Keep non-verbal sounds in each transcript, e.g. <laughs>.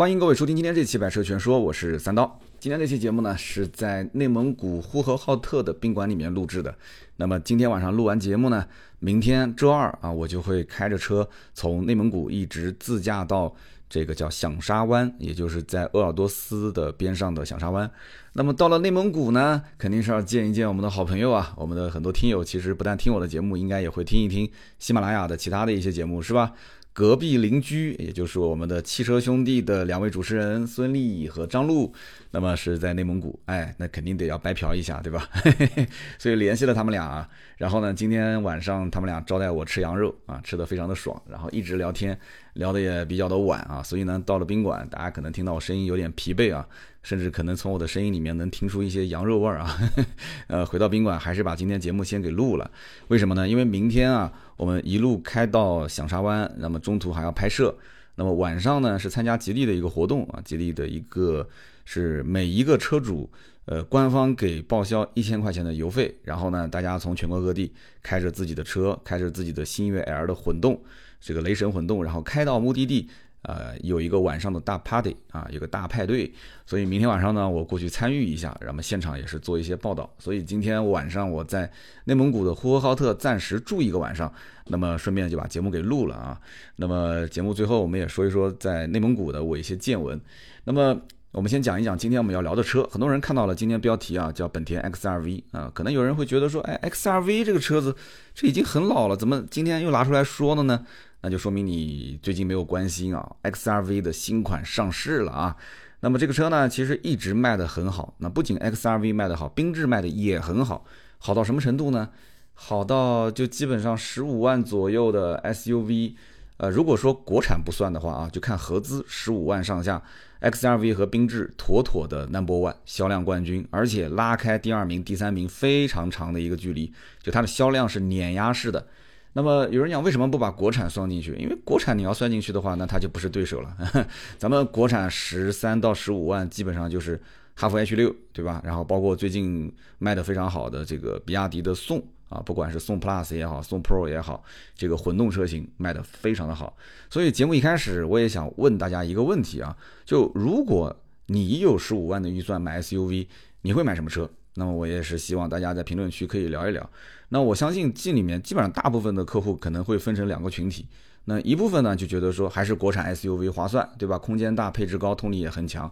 欢迎各位收听今天这期《百车全说》，我是三刀。今天这期节目呢是在内蒙古呼和浩特的宾馆里面录制的。那么今天晚上录完节目呢，明天周二啊，我就会开着车从内蒙古一直自驾到这个叫响沙湾，也就是在鄂尔多斯的边上的响沙湾。那么到了内蒙古呢，肯定是要见一见我们的好朋友啊。我们的很多听友其实不但听我的节目，应该也会听一听喜马拉雅的其他的一些节目，是吧？隔壁邻居，也就是我们的汽车兄弟的两位主持人孙俪和张璐，那么是在内蒙古，哎，那肯定得要白嫖一下，对吧？<laughs> 所以联系了他们俩，啊然后呢，今天晚上他们俩招待我吃羊肉啊，吃的非常的爽，然后一直聊天，聊的也比较的晚啊，所以呢，到了宾馆，大家可能听到我声音有点疲惫啊。甚至可能从我的声音里面能听出一些羊肉味儿啊，<laughs> 呃，回到宾馆还是把今天节目先给录了。为什么呢？因为明天啊，我们一路开到响沙湾，那么中途还要拍摄。那么晚上呢，是参加吉利的一个活动啊，吉利的一个是每一个车主，呃，官方给报销一千块钱的油费，然后呢，大家从全国各地开着自己的车，开着自己的星越 L 的混动，这个雷神混动，然后开到目的地。呃，有一个晚上的大 party 啊，有个大派对，所以明天晚上呢，我过去参与一下，然后现场也是做一些报道。所以今天晚上我在内蒙古的呼和浩特暂时住一个晚上，那么顺便就把节目给录了啊。那么节目最后我们也说一说在内蒙古的我一些见闻。那么我们先讲一讲今天我们要聊的车。很多人看到了今天标题啊，叫本田 XRV 啊，可能有人会觉得说，哎，XRV 这个车子这已经很老了，怎么今天又拿出来说了呢？那就说明你最近没有关心啊，XRV 的新款上市了啊。那么这个车呢，其实一直卖的很好。那不仅 XRV 卖的好，缤智卖的也很好。好到什么程度呢？好到就基本上十五万左右的 SUV，呃，如果说国产不算的话啊，就看合资十五万上下，XRV 和缤智妥妥的 Number One 销量冠军，而且拉开第二名、第三名非常长的一个距离，就它的销量是碾压式的。那么有人讲为什么不把国产算进去？因为国产你要算进去的话，那它就不是对手了。<laughs> 咱们国产十三到十五万，基本上就是哈弗 H 六，对吧？然后包括最近卖的非常好的这个比亚迪的宋啊，不管是宋 Plus 也好，宋 Pro 也好，这个混动车型卖的非常的好。所以节目一开始我也想问大家一个问题啊，就如果你有十五万的预算买 SUV，你会买什么车？那么我也是希望大家在评论区可以聊一聊。那我相信这里面基本上大部分的客户可能会分成两个群体，那一部分呢就觉得说还是国产 SUV 划算，对吧？空间大，配置高，动力也很强。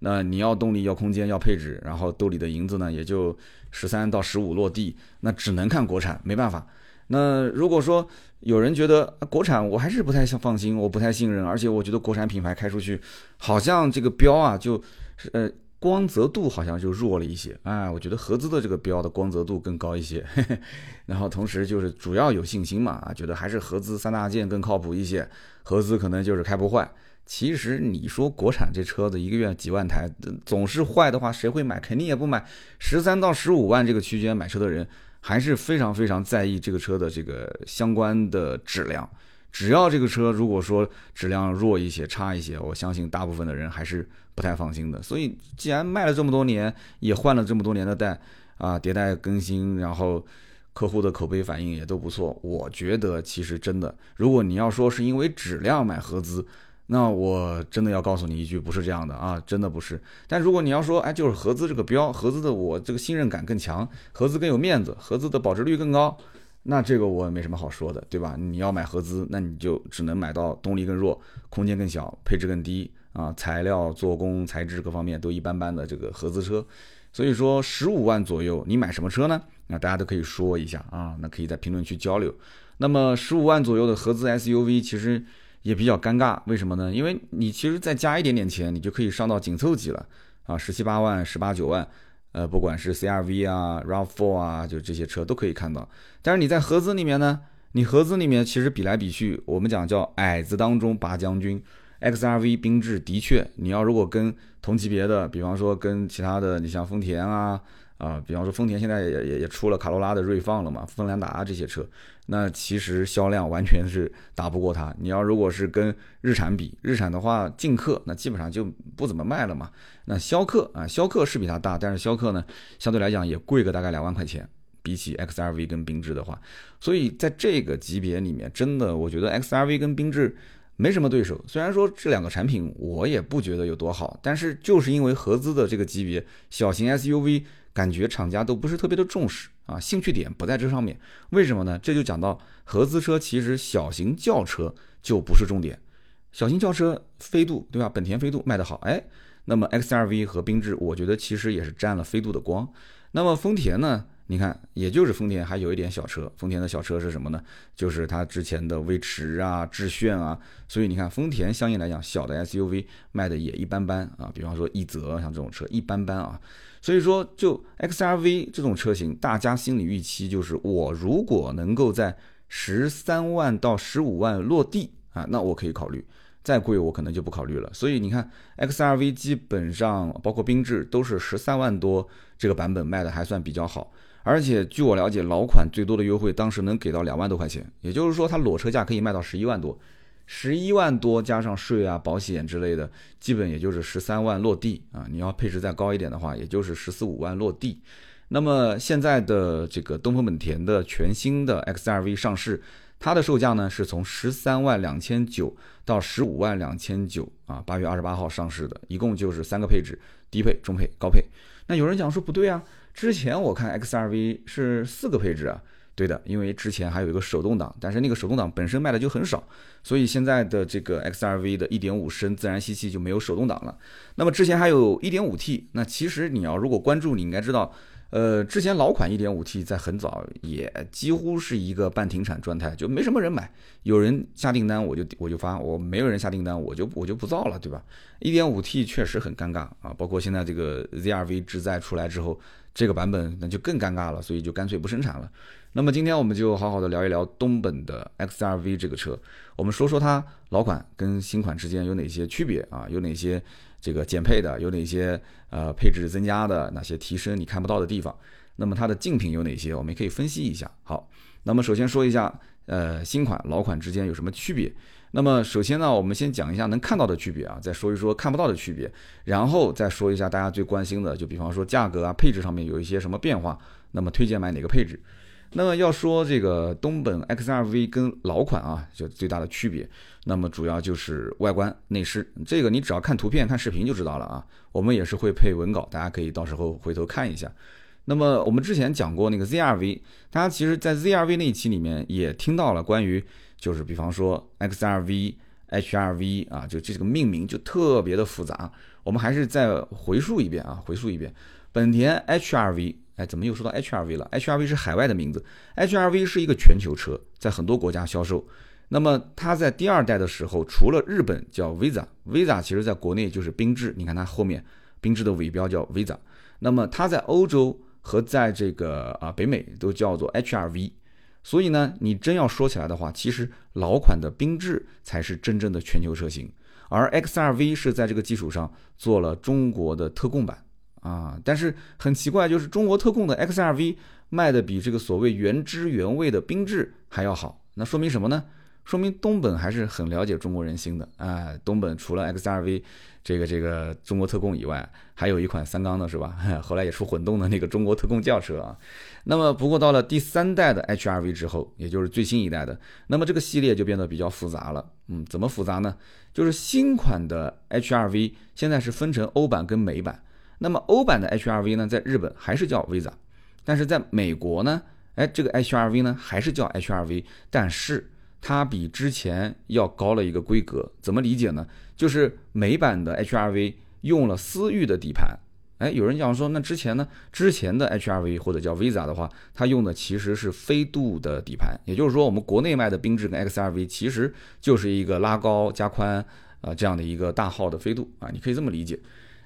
那你要动力，要空间，要配置，然后兜里的银子呢也就十三到十五落地，那只能看国产，没办法。那如果说有人觉得国产我还是不太放心，我不太信任，而且我觉得国产品牌开出去好像这个标啊就呃。光泽度好像就弱了一些，哎，我觉得合资的这个标的光泽度更高一些，<laughs> 然后同时就是主要有信心嘛，啊，觉得还是合资三大件更靠谱一些，合资可能就是开不坏。其实你说国产这车子一个月几万台，总是坏的话，谁会买？肯定也不买。十三到十五万这个区间买车的人还是非常非常在意这个车的这个相关的质量。只要这个车如果说质量弱一些、差一些，我相信大部分的人还是不太放心的。所以，既然卖了这么多年，也换了这么多年的代啊，迭代更新，然后客户的口碑反应也都不错。我觉得其实真的，如果你要说是因为质量买合资，那我真的要告诉你一句，不是这样的啊，真的不是。但如果你要说，哎，就是合资这个标，合资的我这个信任感更强，合资更有面子，合资的保值率更高。那这个我也没什么好说的，对吧？你要买合资，那你就只能买到动力更弱、空间更小、配置更低啊，材料、做工、材质各方面都一般般的这个合资车。所以说，十五万左右，你买什么车呢？那大家都可以说一下啊，那可以在评论区交流。那么十五万左右的合资 SUV 其实也比较尴尬，为什么呢？因为你其实再加一点点钱，你就可以上到紧凑级了啊，十七八万、十八九万。呃，不管是 CRV 啊、RAV4 啊，就这些车都可以看到。但是你在合资里面呢，你合资里面其实比来比去，我们讲叫矮子当中拔将军，XRV、缤智的确，你要如果跟同级别的，比方说跟其他的，你像丰田啊。啊，比方说丰田现在也也也出了卡罗拉的锐放了嘛，锋兰达这些车，那其实销量完全是打不过它。你要如果是跟日产比，日产的话，劲客那基本上就不怎么卖了嘛。那逍客啊，逍客是比它大，但是逍客呢，相对来讲也贵个大概两万块钱，比起 XRV 跟缤智的话，所以在这个级别里面，真的我觉得 XRV 跟缤智没什么对手。虽然说这两个产品我也不觉得有多好，但是就是因为合资的这个级别小型 SUV，感觉厂家都不是特别的重视啊，兴趣点不在这上面。为什么呢？这就讲到合资车其实小型轿车就不是重点。小型轿车飞度对吧？本田飞度卖得好，哎，那么 XRV 和缤智，我觉得其实也是沾了飞度的光。那么丰田呢？你看，也就是丰田还有一点小车。丰田的小车是什么呢？就是它之前的威驰啊、致炫啊。所以你看，丰田相应来讲，小的 SUV 卖的也一般般啊。比方说奕泽，像这种车一般般啊。所以说，就 XRV 这种车型，大家心理预期就是，我如果能够在十三万到十五万落地啊，那我可以考虑。再贵我可能就不考虑了，所以你看，XRV 基本上包括缤智都是十三万多这个版本卖的还算比较好，而且据我了解，老款最多的优惠当时能给到两万多块钱，也就是说它裸车价可以卖到十一万多，十一万多加上税啊、保险之类的，基本也就是十三万落地啊。你要配置再高一点的话，也就是十四五万落地。那么现在的这个东风本田的全新的 XRV 上市。它的售价呢是从十三万两千九到十五万两千九啊，八月二十八号上市的，一共就是三个配置：低配、中配、高配。那有人讲说不对啊，之前我看 XRV 是四个配置啊，对的，因为之前还有一个手动挡，但是那个手动挡本身卖的就很少，所以现在的这个 XRV 的一点五升自然吸气就没有手动挡了。那么之前还有一点五 T，那其实你要如果关注，你应该知道。呃，之前老款 1.5T 在很早也几乎是一个半停产状态，就没什么人买。有人下订单，我就我就发；我没有人下订单，我就我就不造了，对吧？1.5T 确实很尴尬啊，包括现在这个 ZRV 智在出来之后，这个版本那就更尴尬了，所以就干脆不生产了。那么今天我们就好好的聊一聊东本的 XRV 这个车，我们说说它老款跟新款之间有哪些区别啊？有哪些？这个减配的有哪些？呃，配置增加的哪些提升你看不到的地方？那么它的竞品有哪些？我们也可以分析一下。好，那么首先说一下，呃，新款老款之间有什么区别？那么首先呢，我们先讲一下能看到的区别啊，再说一说看不到的区别，然后再说一下大家最关心的，就比方说价格啊、配置上面有一些什么变化，那么推荐买哪个配置？那么要说这个东本 XRV 跟老款啊，就最大的区别，那么主要就是外观内饰，这个你只要看图片、看视频就知道了啊。我们也是会配文稿，大家可以到时候回头看一下。那么我们之前讲过那个 ZRV，大家其实在 ZRV 那一期里面也听到了关于，就是比方说 XRV、HRV 啊，就这个命名就特别的复杂。我们还是再回述一遍啊，回述一遍，本田 HRV。哎，怎么又说到 HRV 了？HRV 是海外的名字，HRV 是一个全球车，在很多国家销售。那么它在第二代的时候，除了日本叫 Visa，Visa 其实在国内就是缤智，你看它后面缤智的尾标叫 Visa。那么它在欧洲和在这个啊北美都叫做 HRV。所以呢，你真要说起来的话，其实老款的缤智才是真正的全球车型，而 XRV 是在这个基础上做了中国的特供版。啊，但是很奇怪，就是中国特供的 XRV 卖的比这个所谓原汁原味的缤智还要好，那说明什么呢？说明东本还是很了解中国人心的啊。东本除了 XRV 这个这个中国特供以外，还有一款三缸的是吧？<laughs> 后来也出混动的那个中国特供轿车啊。那么不过到了第三代的 HRV 之后，也就是最新一代的，那么这个系列就变得比较复杂了。嗯，怎么复杂呢？就是新款的 HRV 现在是分成欧版跟美版。那么欧版的 HRV 呢，在日本还是叫 Visa，但是在美国呢，哎，这个 HRV 呢还是叫 HRV，但是它比之前要高了一个规格。怎么理解呢？就是美版的 HRV 用了思域的底盘。哎，有人讲说，那之前呢，之前的 HRV 或者叫 Visa 的话，它用的其实是飞度的底盘。也就是说，我们国内卖的缤智跟 XRV 其实就是一个拉高加宽啊这样的一个大号的飞度啊，你可以这么理解。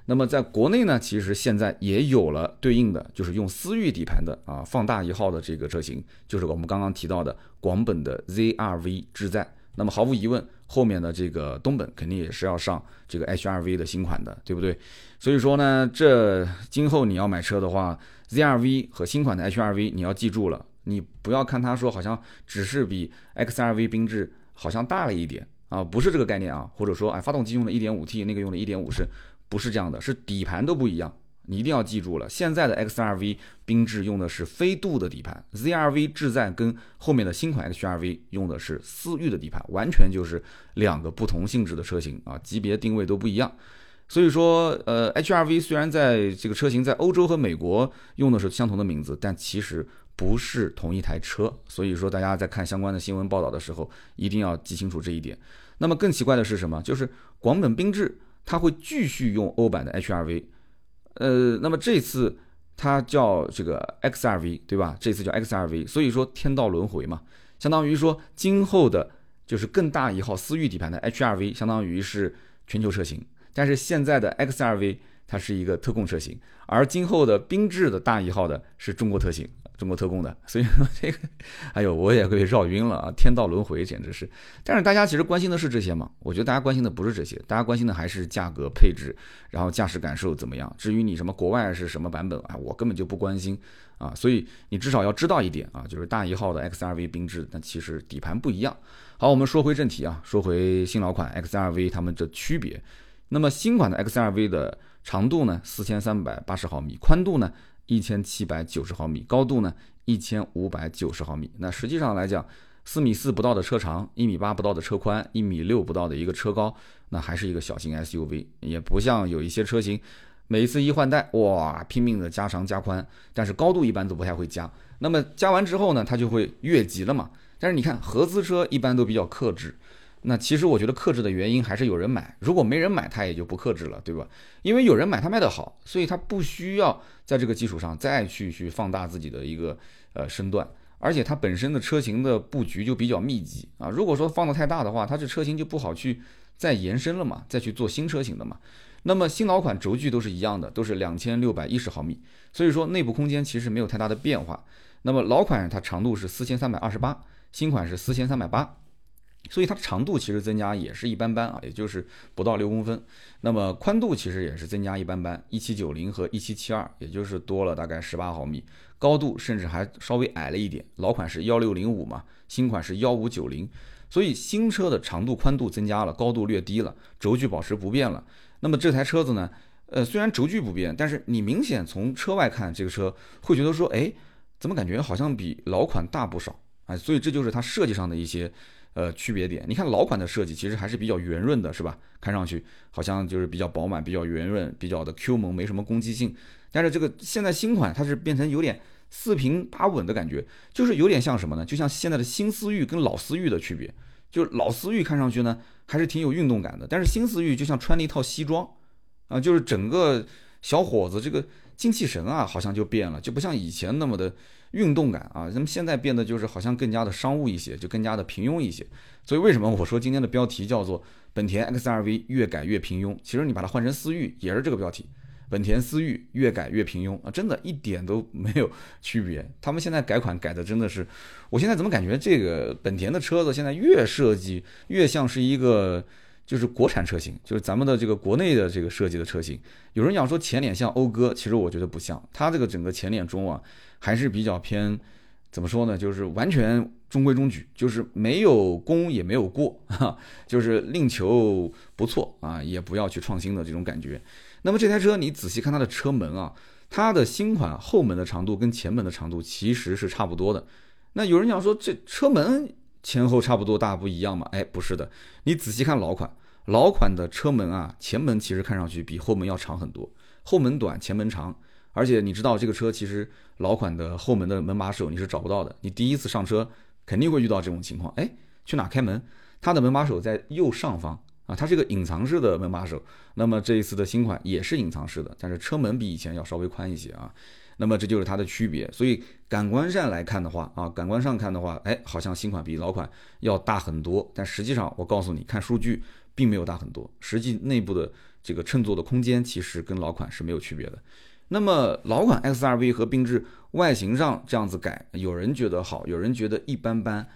那么在国内呢，其实现在也有了对应的，就是用思域底盘的啊，放大一号的这个车型，就是我们刚刚提到的广本的 ZRV 智在。那么毫无疑问，后面的这个东本肯定也是要上这个 HRV 的新款的，对不对？所以说呢，这今后你要买车的话，ZRV 和新款的 HRV 你要记住了，你不要看它说好像只是比 XRV 缤智好像大了一点啊，不是这个概念啊，或者说哎，发动机用的 1.5T，那个用的1.5升。不是这样的，是底盘都不一样你一定要记住了，现在的 XRV 缤智用的是飞度的底盘，ZRV 智在跟后面的新款 XRV 用的是思域的底盘，完全就是两个不同性质的车型啊，级别定位都不一样。所以说，呃，HRV 虽然在这个车型在欧洲和美国用的是相同的名字，但其实不是同一台车。所以说，大家在看相关的新闻报道的时候，一定要记清楚这一点。那么更奇怪的是什么？就是广本缤智它会继续用欧版的 HRV。呃，那么这次它叫这个 XRV，对吧？这次叫 XRV，所以说天道轮回嘛，相当于说今后的，就是更大一号思域底盘的 HRV，相当于是全球车型，但是现在的 XRV 它是一个特供车型，而今后的缤智的大一号的是中国特型。中国特供的，<laughs> 所以说这个，哎呦，我也被绕晕了啊！天道轮回，简直是。但是大家其实关心的是这些嘛？我觉得大家关心的不是这些，大家关心的还是价格、配置，然后驾驶感受怎么样。至于你什么国外是什么版本啊，我根本就不关心啊。所以你至少要知道一点啊，就是大一号的 XRV 缤智，但其实底盘不一样。好，我们说回正题啊，说回新老款 XRV 它们的区别。那么新款的 XRV 的长度呢，四千三百八十毫米，宽度呢？一千七百九十毫米，高度呢一千五百九十毫米。那实际上来讲，四米四不到的车长，一米八不到的车宽，一米六不到的一个车高，那还是一个小型 SUV，也不像有一些车型，每一次一换代，哇，拼命的加长加宽，但是高度一般都不太会加。那么加完之后呢，它就会越级了嘛。但是你看合资车一般都比较克制。那其实我觉得克制的原因还是有人买，如果没人买，它也就不克制了，对吧？因为有人买，它卖得好，所以它不需要在这个基础上再去去放大自己的一个呃身段，而且它本身的车型的布局就比较密集啊。如果说放的太大的话，它这车型就不好去再延伸了嘛，再去做新车型的嘛。那么新老款轴距都是一样的，都是两千六百一十毫米，所以说内部空间其实没有太大的变化。那么老款它长度是四千三百二十八，新款是四千三百八。所以它的长度其实增加也是一般般啊，也就是不到六公分。那么宽度其实也是增加一般般，一七九零和一七七二，也就是多了大概十八毫米。高度甚至还稍微矮了一点，老款是幺六零五嘛，新款是幺五九零。所以新车的长度宽度增加了，高度略低了，轴距保持不变了。那么这台车子呢，呃，虽然轴距不变，但是你明显从车外看这个车会觉得说，哎，怎么感觉好像比老款大不少啊？所以这就是它设计上的一些。呃，区别点，你看老款的设计其实还是比较圆润的，是吧？看上去好像就是比较饱满、比较圆润、比较的 Q 萌，没什么攻击性。但是这个现在新款它是变成有点四平八稳的感觉，就是有点像什么呢？就像现在的新思域跟老思域的区别。就是老思域看上去呢还是挺有运动感的，但是新思域就像穿了一套西装啊，就是整个小伙子这个精气神啊好像就变了，就不像以前那么的。运动感啊，那么现在变得就是好像更加的商务一些，就更加的平庸一些。所以为什么我说今天的标题叫做 <laughs> 本田 XRV 越改越平庸？其实你把它换成思域也是这个标题，本田思域越改越平庸啊，真的一点都没有区别。他们现在改款改的真的是，我现在怎么感觉这个本田的车子现在越设计越像是一个。就是国产车型，就是咱们的这个国内的这个设计的车型。有人讲说前脸像讴歌，其实我觉得不像，它这个整个前脸中啊，还是比较偏，怎么说呢？就是完全中规中矩，就是没有功也没有过，哈，就是另求不错啊，也不要去创新的这种感觉。那么这台车你仔细看它的车门啊，它的新款后门的长度跟前门的长度其实是差不多的。那有人讲说这车门。前后差不多大不一样嘛？哎，不是的，你仔细看老款，老款的车门啊，前门其实看上去比后门要长很多，后门短，前门长。而且你知道这个车其实老款的后门的门把手你是找不到的，你第一次上车肯定会遇到这种情况。哎，去哪开门？它的门把手在右上方啊，它是一个隐藏式的门把手。那么这一次的新款也是隐藏式的，但是车门比以前要稍微宽一些啊。那么这就是它的区别，所以感官上来看的话啊，感官上看的话，哎，好像新款比老款要大很多，但实际上我告诉你，看数据并没有大很多，实际内部的这个乘坐的空间其实跟老款是没有区别的。那么老款 XRV 和缤智外形上这样子改，有人觉得好，有人觉得一般般。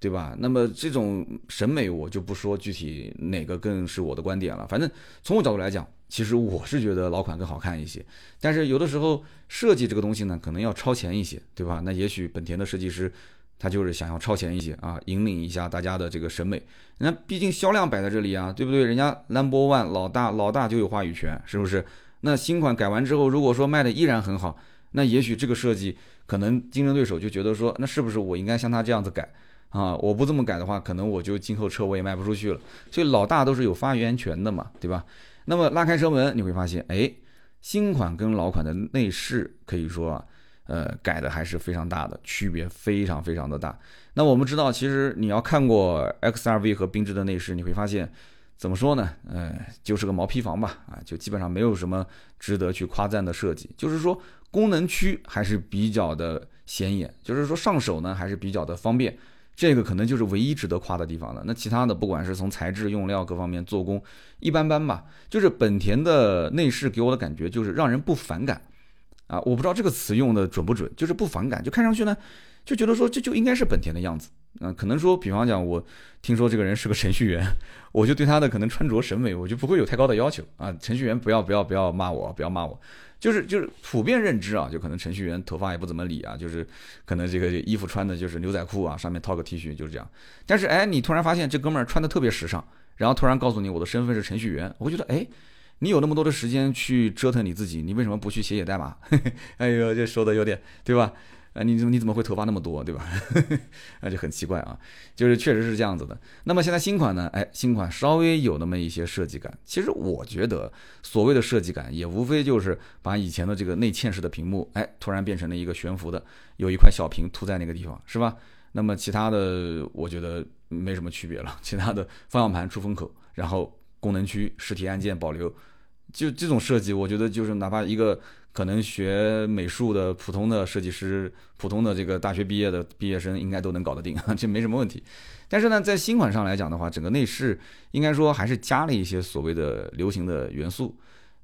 对吧？那么这种审美我就不说具体哪个更是我的观点了。反正从我角度来讲，其实我是觉得老款更好看一些。但是有的时候设计这个东西呢，可能要超前一些，对吧？那也许本田的设计师他就是想要超前一些啊，引领一下大家的这个审美。那毕竟销量摆在这里啊，对不对？人家 Number One 老大老大就有话语权，是不是？那新款改完之后，如果说卖的依然很好，那也许这个设计可能竞争对手就觉得说，那是不是我应该像他这样子改啊？我不这么改的话，可能我就今后车我也卖不出去了。所以老大都是有发言权的嘛，对吧？那么拉开车门，你会发现，哎，新款跟老款的内饰可以说，呃，改的还是非常大的，区别非常非常的大。那我们知道，其实你要看过 XRV 和缤智的内饰，你会发现。怎么说呢？呃，就是个毛坯房吧，啊，就基本上没有什么值得去夸赞的设计。就是说，功能区还是比较的显眼，就是说上手呢还是比较的方便，这个可能就是唯一值得夸的地方了。那其他的，不管是从材质、用料各方面，做工一般般吧。就是本田的内饰给我的感觉就是让人不反感，啊，我不知道这个词用的准不准，就是不反感，就看上去呢，就觉得说这就应该是本田的样子。嗯，可能说，比方讲，我听说这个人是个程序员，我就对他的可能穿着审美，我就不会有太高的要求啊。程序员不要不要不要骂我，不要骂我，就是就是普遍认知啊，就可能程序员头发也不怎么理啊，就是可能这个衣服穿的就是牛仔裤啊，上面套个 T 恤就是这样。但是哎，你突然发现这哥们儿穿的特别时尚，然后突然告诉你我的身份是程序员，我会觉得哎，你有那么多的时间去折腾你自己，你为什么不去写写代码？<laughs> 哎呦，这说的有点对吧？啊，你怎么你怎么会头发那么多，对吧？<laughs> 那就很奇怪啊，就是确实是这样子的。那么现在新款呢？哎，新款稍微有那么一些设计感。其实我觉得所谓的设计感，也无非就是把以前的这个内嵌式的屏幕，哎，突然变成了一个悬浮的，有一块小屏凸在那个地方，是吧？那么其他的我觉得没什么区别了。其他的方向盘出风口，然后功能区实体按键保留，就这种设计，我觉得就是哪怕一个。可能学美术的普通的设计师，普通的这个大学毕业的毕业生应该都能搞得定，<laughs> 这没什么问题。但是呢，在新款上来讲的话，整个内饰应该说还是加了一些所谓的流行的元素。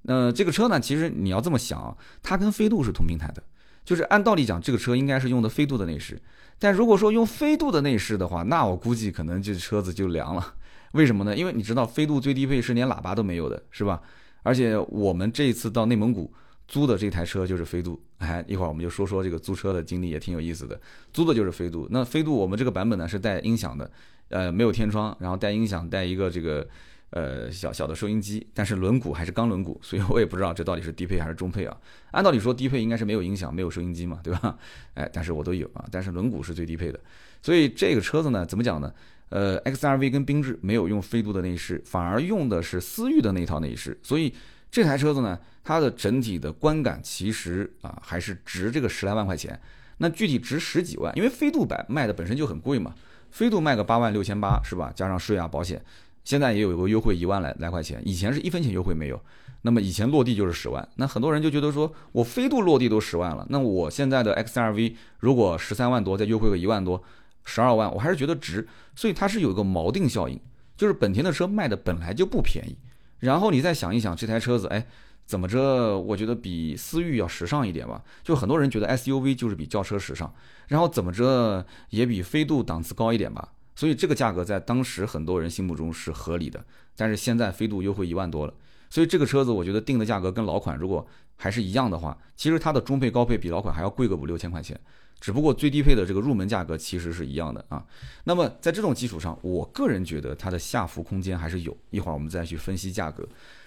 那这个车呢，其实你要这么想，它跟飞度是同平台的，就是按道理讲，这个车应该是用的飞度的内饰。但如果说用飞度的内饰的话，那我估计可能这车子就凉了。<laughs> 为什么呢？因为你知道飞度最低配是连喇叭都没有的，是吧？而且我们这一次到内蒙古。租的这台车就是飞度，哎，一会儿我们就说说这个租车的经历也挺有意思的。租的就是飞度，那飞度我们这个版本呢是带音响的，呃，没有天窗，然后带音响，带一个这个呃小小的收音机，但是轮毂还是钢轮毂，<laughs> 所以我也不知道这到底是低配还是中配啊。按道理说低配应该是没有音响、没有收音机嘛，对吧？<laughs> 哎，但是我都有啊，但是轮毂是最低配的，所以这个车子呢，怎么讲呢？呃，XRV 跟缤智没有用飞度的内饰，反而用的是思域的那套内饰，所以这台车子呢。它的整体的观感其实啊还是值这个十来万块钱，那具体值十几万，因为飞度版卖的本身就很贵嘛，飞度卖个八万六千八是吧？加上税啊保险，现在也有个优惠一万来来块钱，以前是一分钱优惠没有，那么以前落地就是十万，那很多人就觉得说我飞度落地都十万了，那我现在的 XRV 如果十三万多再优惠个一万多，十二万我还是觉得值，所以它是有一个锚定效应，就是本田的车卖的本来就不便宜，然后你再想一想这台车子，哎。怎么着？我觉得比思域要时尚一点吧。就很多人觉得 SUV 就是比轿车时尚，然后怎么着也比飞度档次高一点吧。所以这个价格在当时很多人心目中是合理的。但是现在飞度优惠一万多了，所以这个车子我觉得定的价格跟老款如果还是一样的话，其实它的中配高配比老款还要贵个五六千块钱。只不过最低配的这个入门价格其实是一样的啊。那么在这种基础上，我个人觉得它的下浮空间还是有。一会儿我们再去分析价格。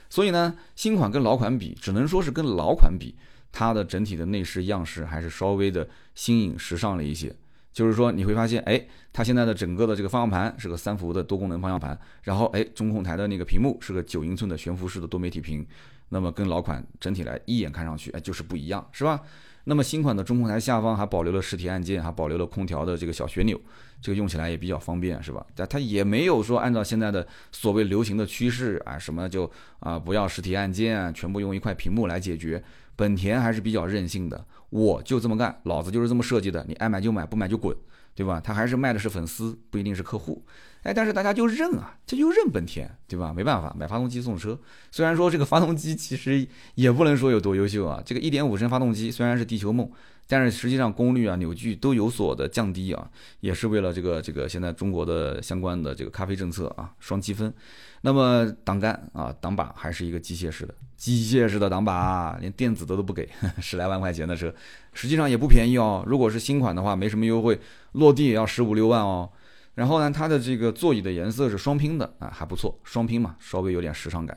所以呢，新款跟老款比，只能说是跟老款比，它的整体的内饰样式还是稍微的新颖时尚了一些。就是说你会发现，哎，它现在的整个的这个方向盘是个三幅的多功能方向盘，然后哎，中控台的那个屏幕是个九英寸的悬浮式的多媒体屏，那么跟老款整体来一眼看上去，哎，就是不一样，是吧？那么新款的中控台下方还保留了实体按键，还保留了空调的这个小旋钮，这个用起来也比较方便，是吧？但它也没有说按照现在的所谓流行的趋势啊，什么就啊不要实体按键，全部用一块屏幕来解决。本田还是比较任性的，我就这么干，老子就是这么设计的，你爱买就买，不买就滚，对吧？他还是卖的是粉丝，不一定是客户。哎，但是大家就认啊，这就认本田，对吧？没办法，买发动机送车。虽然说这个发动机其实也不能说有多优秀啊，这个1.5升发动机虽然是地球梦，但是实际上功率啊、扭矩都有所的降低啊，也是为了这个这个现在中国的相关的这个咖啡政策啊，双积分。那么挡杆啊、挡把还是一个机械式的，机械式的挡把，连电子的都不给，<laughs> 十来万块钱的车，实际上也不便宜哦。如果是新款的话，没什么优惠，落地也要十五六万哦。然后呢，它的这个座椅的颜色是双拼的啊，还不错，双拼嘛，稍微有点时尚感。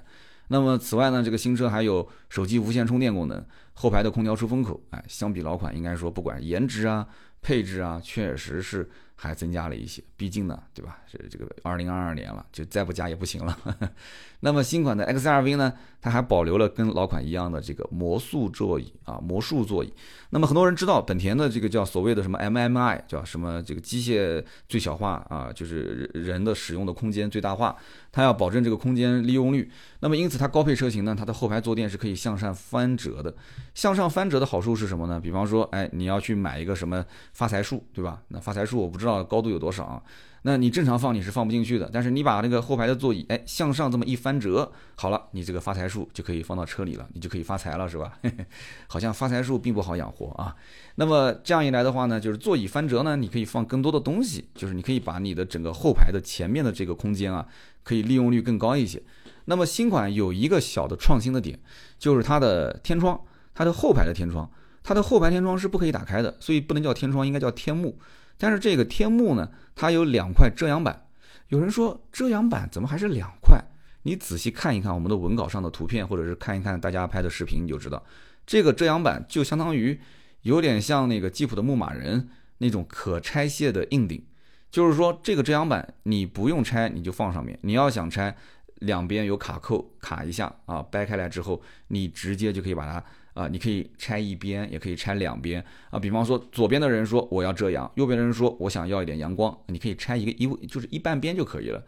那么此外呢，这个新车还有手机无线充电功能，后排的空调出风口，哎，相比老款应该说不管颜值啊、配置啊，确实是。还增加了一些，毕竟呢，对吧？是这个二零二二年了，就再不加也不行了。<laughs> 那么新款的 XRV 呢，它还保留了跟老款一样的这个魔术座椅啊，魔术座椅。那么很多人知道本田的这个叫所谓的什么 MMI，叫什么这个机械最小化啊，就是人的使用的空间最大化，它要保证这个空间利用率。那么因此它高配车型呢，它的后排坐垫是可以向上翻折的。向上翻折的好处是什么呢？比方说，哎，你要去买一个什么发财树，对吧？那发财树我不知道高度有多少啊。那你正常放你是放不进去的，但是你把那个后排的座椅哎向上这么一翻折，好了，你这个发财树就可以放到车里了，你就可以发财了，是吧？<laughs> 好像发财树并不好养活啊。那么这样一来的话呢，就是座椅翻折呢，你可以放更多的东西，就是你可以把你的整个后排的前面的这个空间啊，可以利用率更高一些。那么新款有一个小的创新的点，就是它的天窗，它的后排的天窗，它的后排天窗是不可以打开的，所以不能叫天窗，应该叫天幕。但是这个天幕呢，它有两块遮阳板。有人说遮阳板怎么还是两块？你仔细看一看我们的文稿上的图片，或者是看一看大家拍的视频，你就知道，这个遮阳板就相当于有点像那个吉普的牧马人那种可拆卸的硬顶。就是说这个遮阳板你不用拆，你就放上面。你要想拆，两边有卡扣卡一下啊，掰开来之后，你直接就可以把它。啊，你可以拆一边，也可以拆两边啊。比方说，左边的人说我要遮阳，右边的人说我想要一点阳光，你可以拆一个一就是一半边就可以了。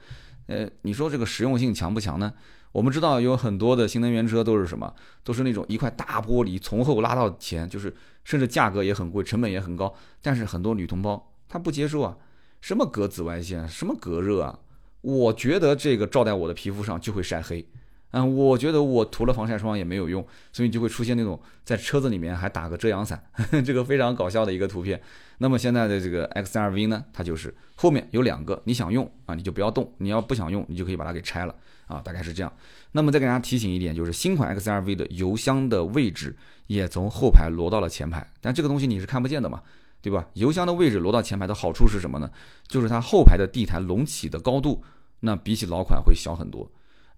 呃，你说这个实用性强不强呢？我们知道有很多的新能源车都是什么，都是那种一块大玻璃从后拉到前，就是甚至价格也很贵，成本也很高。但是很多女同胞她不接受啊，什么隔紫外线，什么隔热啊？我觉得这个照在我的皮肤上就会晒黑。嗯，我觉得我涂了防晒霜也没有用，所以就会出现那种在车子里面还打个遮阳伞，<laughs> 这个非常搞笑的一个图片。那么现在的这个 XRV 呢，它就是后面有两个，你想用啊，你就不要动；你要不想用，你就可以把它给拆了啊，大概是这样。那么再给大家提醒一点，就是新款 XRV 的油箱的位置也从后排挪到了前排，但这个东西你是看不见的嘛，对吧？油箱的位置挪到前排的好处是什么呢？就是它后排的地台隆起的高度，那比起老款会小很多。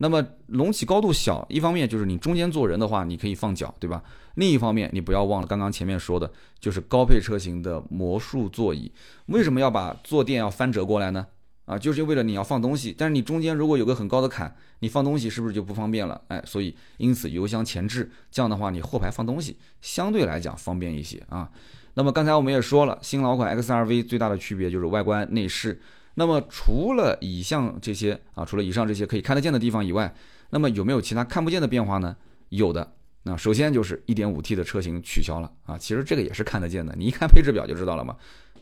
那么隆起高度小，一方面就是你中间坐人的话，你可以放脚，对吧？另一方面，你不要忘了刚刚前面说的，就是高配车型的魔术座椅。为什么要把坐垫要翻折过来呢？啊，就是为了你要放东西，但是你中间如果有个很高的坎，你放东西是不是就不方便了？哎，所以因此油箱前置，这样的话你后排放东西相对来讲方便一些啊。那么刚才我们也说了，新老款 XRV 最大的区别就是外观内饰。那么除了以上这些啊，除了以上这些可以看得见的地方以外，那么有没有其他看不见的变化呢？有的。那首先就是 1.5T 的车型取消了啊，其实这个也是看得见的，你一看配置表就知道了嘛。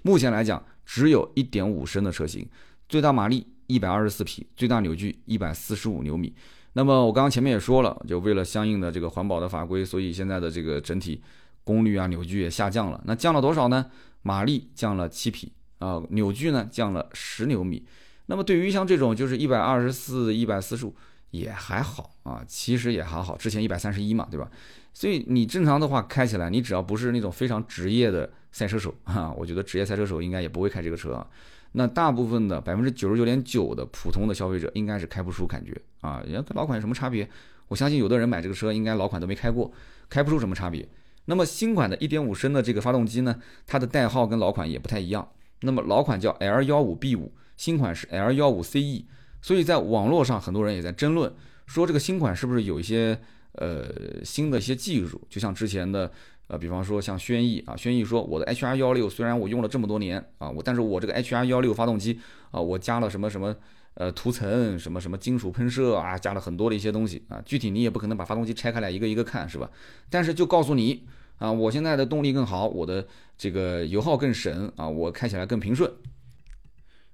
目前来讲，只有一点五升的车型，最大马力一百二十四匹，最大扭矩一百四十五牛米。那么我刚刚前面也说了，就为了相应的这个环保的法规，所以现在的这个整体功率啊、扭矩也下降了。那降了多少呢？马力降了七匹。啊，扭矩呢降了十牛米，那么对于像这种就是一百二十四、一百四十五也还好啊，其实也还好，之前一百三十一嘛，对吧？所以你正常的话开起来，你只要不是那种非常职业的赛车手啊，我觉得职业赛车手应该也不会开这个车啊。那大部分的百分之九十九点九的普通的消费者应该是开不出感觉啊，也跟老款有什么差别？我相信有的人买这个车应该老款都没开过，开不出什么差别。那么新款的一点五升的这个发动机呢，它的代号跟老款也不太一样。那么老款叫 L 幺五 B 五，新款是 L 幺五 CE，所以在网络上很多人也在争论，说这个新款是不是有一些呃新的一些技术，就像之前的呃，比方说像轩逸啊，轩逸说我的 HR 幺六虽然我用了这么多年啊，我但是我这个 HR 幺六发动机啊，我加了什么什么呃涂层，什么什么金属喷射啊，加了很多的一些东西啊，具体你也不可能把发动机拆开来一个一个看是吧？但是就告诉你。啊，我现在的动力更好，我的这个油耗更省啊，我开起来更平顺。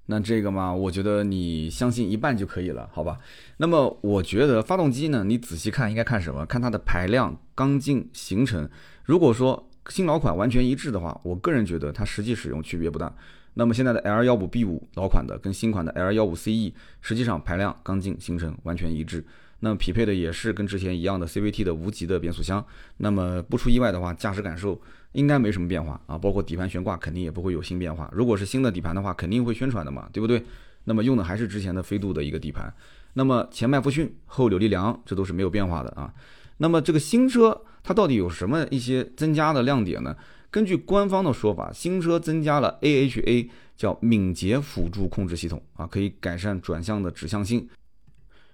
那这个嘛，我觉得你相信一半就可以了，好吧？那么我觉得发动机呢，你仔细看应该看什么？看它的排量、缸径、行程。如果说新老款完全一致的话，我个人觉得它实际使用区别不大。那么现在的 L 幺五 B 五老款的跟新款的 L 幺五 CE 实际上排量、缸径、行程完全一致。那么匹配的也是跟之前一样的 CVT 的无级的变速箱，那么不出意外的话，驾驶感受应该没什么变化啊，包括底盘悬挂肯定也不会有新变化。如果是新的底盘的话，肯定会宣传的嘛，对不对？那么用的还是之前的飞度的一个底盘。那么前麦弗逊，后扭力梁，这都是没有变化的啊。那么这个新车它到底有什么一些增加的亮点呢？根据官方的说法，新车增加了 AHA，叫敏捷辅助控制系统啊，可以改善转向的指向性。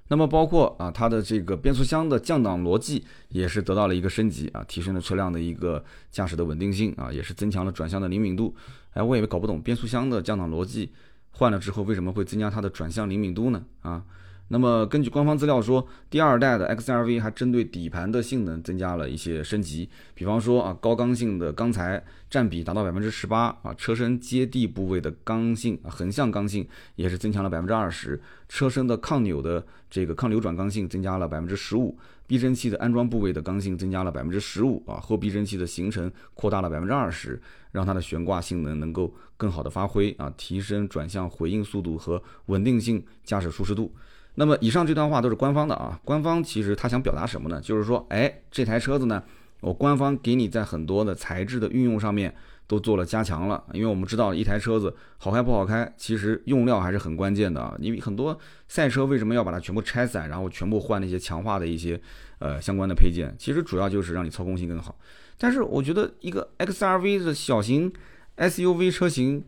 那么包括啊，它的这个变速箱的降档逻辑也是得到了一个升级啊，提升了车辆的一个驾驶的稳定性啊，也是增强了转向的灵敏度。哎，我也搞不懂变速箱的降档逻辑换了之后为什么会增加它的转向灵敏度呢？啊？那么根据官方资料说，第二代的 XRV 还针对底盘的性能增加了一些升级，比方说啊，高刚性的钢材占比达到百分之十八啊，车身接地部位的刚性啊，横向刚性也是增强了百分之二十，车身的抗扭的这个抗扭转刚性增加了百分之十五，避震器的安装部位的刚性增加了百分之十五啊，后避震器的行程扩大了百分之二十，让它的悬挂性能能够更好的发挥啊，提升转向回应速度和稳定性，驾驶舒适度。那么以上这段话都是官方的啊，官方其实他想表达什么呢？就是说，哎，这台车子呢，我官方给你在很多的材质的运用上面都做了加强了，因为我们知道一台车子好开不好开，其实用料还是很关键的啊。因为很多赛车为什么要把它全部拆散，然后全部换那些强化的一些呃相关的配件，其实主要就是让你操控性更好。但是我觉得一个 XRV 的小型 SUV 车型，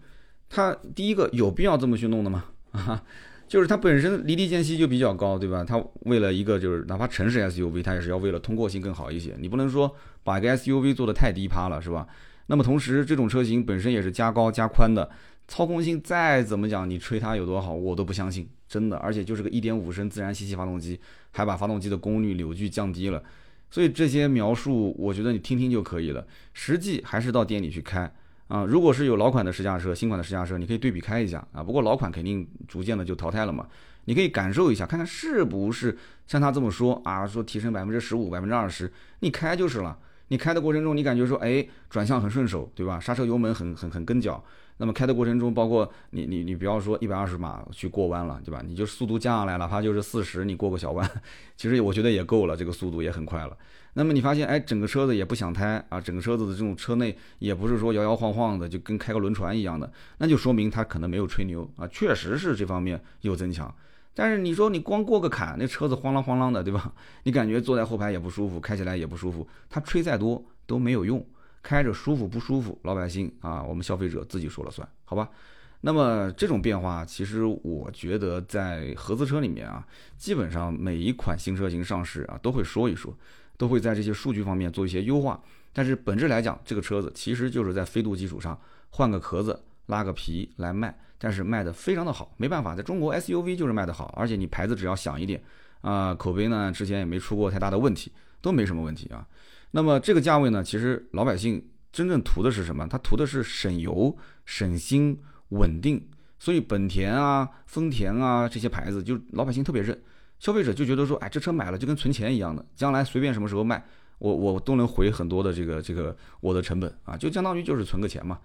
它第一个有必要这么去弄的吗？啊？<laughs> 就是它本身离地间隙就比较高，对吧？它为了一个就是哪怕城市 SUV，它也是要为了通过性更好一些。你不能说把一个 SUV 做的太低趴了，是吧？那么同时这种车型本身也是加高加宽的，操控性再怎么讲，你吹它有多好，我都不相信，真的。而且就是个1.5升自然吸气发动机，还把发动机的功率扭矩降低了，所以这些描述我觉得你听听就可以了，实际还是到店里去开。啊，如果是有老款的试驾车、新款的试驾车，你可以对比开一下啊。不过老款肯定逐渐的就淘汰了嘛，你可以感受一下，看看是不是像他这么说啊，说提升百分之十五、百分之二十，你开就是了。你开的过程中，你感觉说，哎，转向很顺手，对吧？刹车油门很很很跟脚。那么开的过程中，包括你你你不要说一百二十码去过弯了，对吧？你就速度降下来，哪怕就是四十，你过个小弯，<laughs> 其实我觉得也够了，这个速度也很快了。那么你发现，哎，整个车子也不响胎啊，整个车子的这种车内也不是说摇摇晃晃的，就跟开个轮船一样的，那就说明它可能没有吹牛啊，确实是这方面有增强。但是你说你光过个坎，那车子晃啷晃啷的，对吧？你感觉坐在后排也不舒服，开起来也不舒服，它吹再多都没有用。开着舒服不舒服，老百姓啊，我们消费者自己说了算，好吧？那么这种变化，其实我觉得在合资车里面啊，基本上每一款新车型上市啊，都会说一说，都会在这些数据方面做一些优化。但是本质来讲，这个车子其实就是在飞度基础上换个壳子、拉个皮来卖，但是卖的非常的好。没办法，在中国 SUV 就是卖的好，而且你牌子只要响一点啊，口碑呢之前也没出过太大的问题，都没什么问题啊。那么这个价位呢，其实老百姓真正图的是什么？他图的是省油、省心、稳定。所以本田啊、丰田啊这些牌子，就老百姓特别认，消费者就觉得说，哎，这车买了就跟存钱一样的，将来随便什么时候卖，我我都能回很多的这个这个我的成本啊，就相当于就是存个钱嘛。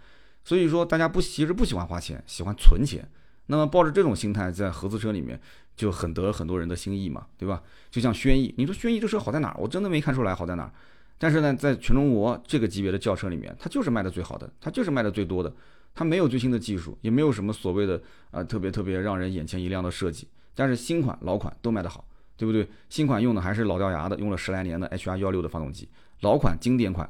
所以说大家不其实不喜欢花钱，喜欢存钱。那么抱着这种心态，在合资车里面就很得很多人的心意嘛，对吧？就像轩逸，你说轩逸这车好在哪儿？我真的没看出来好在哪儿。但是呢，在全中国这个级别的轿车里面，它就是卖的最好的，它就是卖的最多的，它没有最新的技术，也没有什么所谓的啊特别特别让人眼前一亮的设计。但是新款、老款都卖得好，对不对？新款用的还是老掉牙的，用了十来年的 HR 幺六的发动机，老款经典款。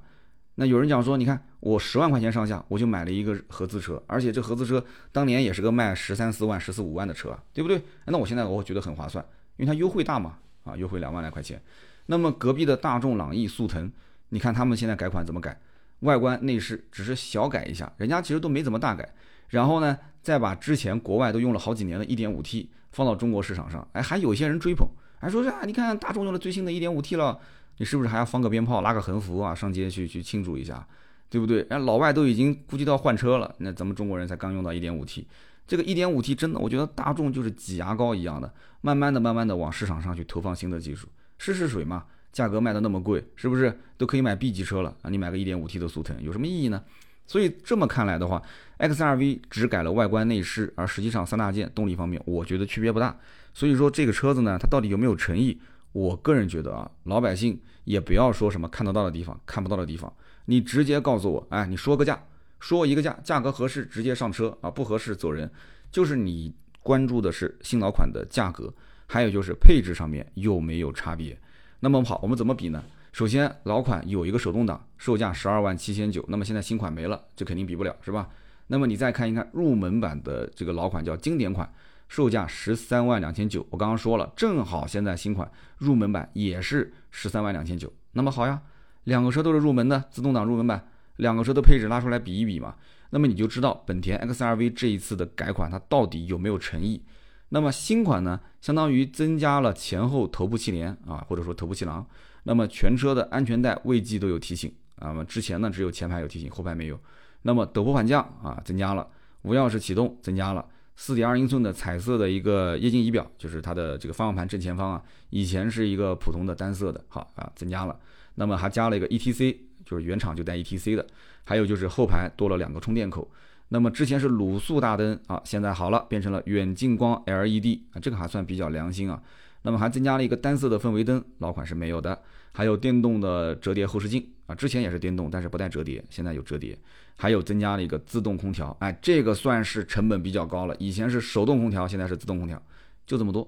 那有人讲说，你看我十万块钱上下，我就买了一个合资车，而且这合资车当年也是个卖十三四万、十四五万的车，对不对？那我现在我觉得很划算，因为它优惠大嘛，啊，优惠两万来块钱。那么隔壁的大众朗逸、速腾，你看他们现在改款怎么改？外观内饰只是小改一下，人家其实都没怎么大改。然后呢，再把之前国外都用了好几年的 1.5T 放到中国市场上，哎，还有些人追捧，还说啊，你看大众用了最新的 1.5T 了，你是不是还要放个鞭炮、拉个横幅啊，上街去去庆祝一下，对不对？人老外都已经估计到换车了，那咱们中国人才刚用到 1.5T，这个 1.5T 真的，我觉得大众就是挤牙膏一样的，慢慢的、慢慢的往市场上去投放新的技术。试试水嘛，价格卖的那么贵，是不是都可以买 B 级车了啊？你买个 1.5T 的速腾有什么意义呢？所以这么看来的话，XRV 只改了外观内饰，而实际上三大件动力方面，我觉得区别不大。所以说这个车子呢，它到底有没有诚意？我个人觉得啊，老百姓也不要说什么看得到的地方、看不到的地方，你直接告诉我，哎，你说个价，说一个价，价格合适直接上车啊，不合适走人。就是你关注的是新老款的价格。还有就是配置上面有没有差别。那么好，我们怎么比呢？首先，老款有一个手动挡，售价十二万七千九，那么现在新款没了，这肯定比不了，是吧？那么你再看一看入门版的这个老款叫经典款，售价十三万两千九，我刚刚说了，正好现在新款入门版也是十三万两千九。那么好呀，两个车都是入门的自动挡入门版，两个车的配置拉出来比一比嘛，那么你就知道本田 XRV 这一次的改款它到底有没有诚意。那么新款呢，相当于增加了前后头部气帘啊，或者说头部气囊。那么全车的安全带未系都有提醒啊，那么之前呢只有前排有提醒，后排没有。那么陡坡缓降啊增加了，无钥匙启动增加了，四点二英寸的彩色的一个液晶仪表，就是它的这个方向盘正前方啊，以前是一个普通的单色的，好啊增加了。那么还加了一个 ETC，就是原厂就带 ETC 的。还有就是后排多了两个充电口。那么之前是卤素大灯啊，现在好了，变成了远近光 LED 啊，这个还算比较良心啊。那么还增加了一个单色的氛围灯，老款是没有的。还有电动的折叠后视镜啊，之前也是电动，但是不带折叠，现在有折叠。还有增加了一个自动空调，哎，这个算是成本比较高了。以前是手动空调，现在是自动空调，就这么多。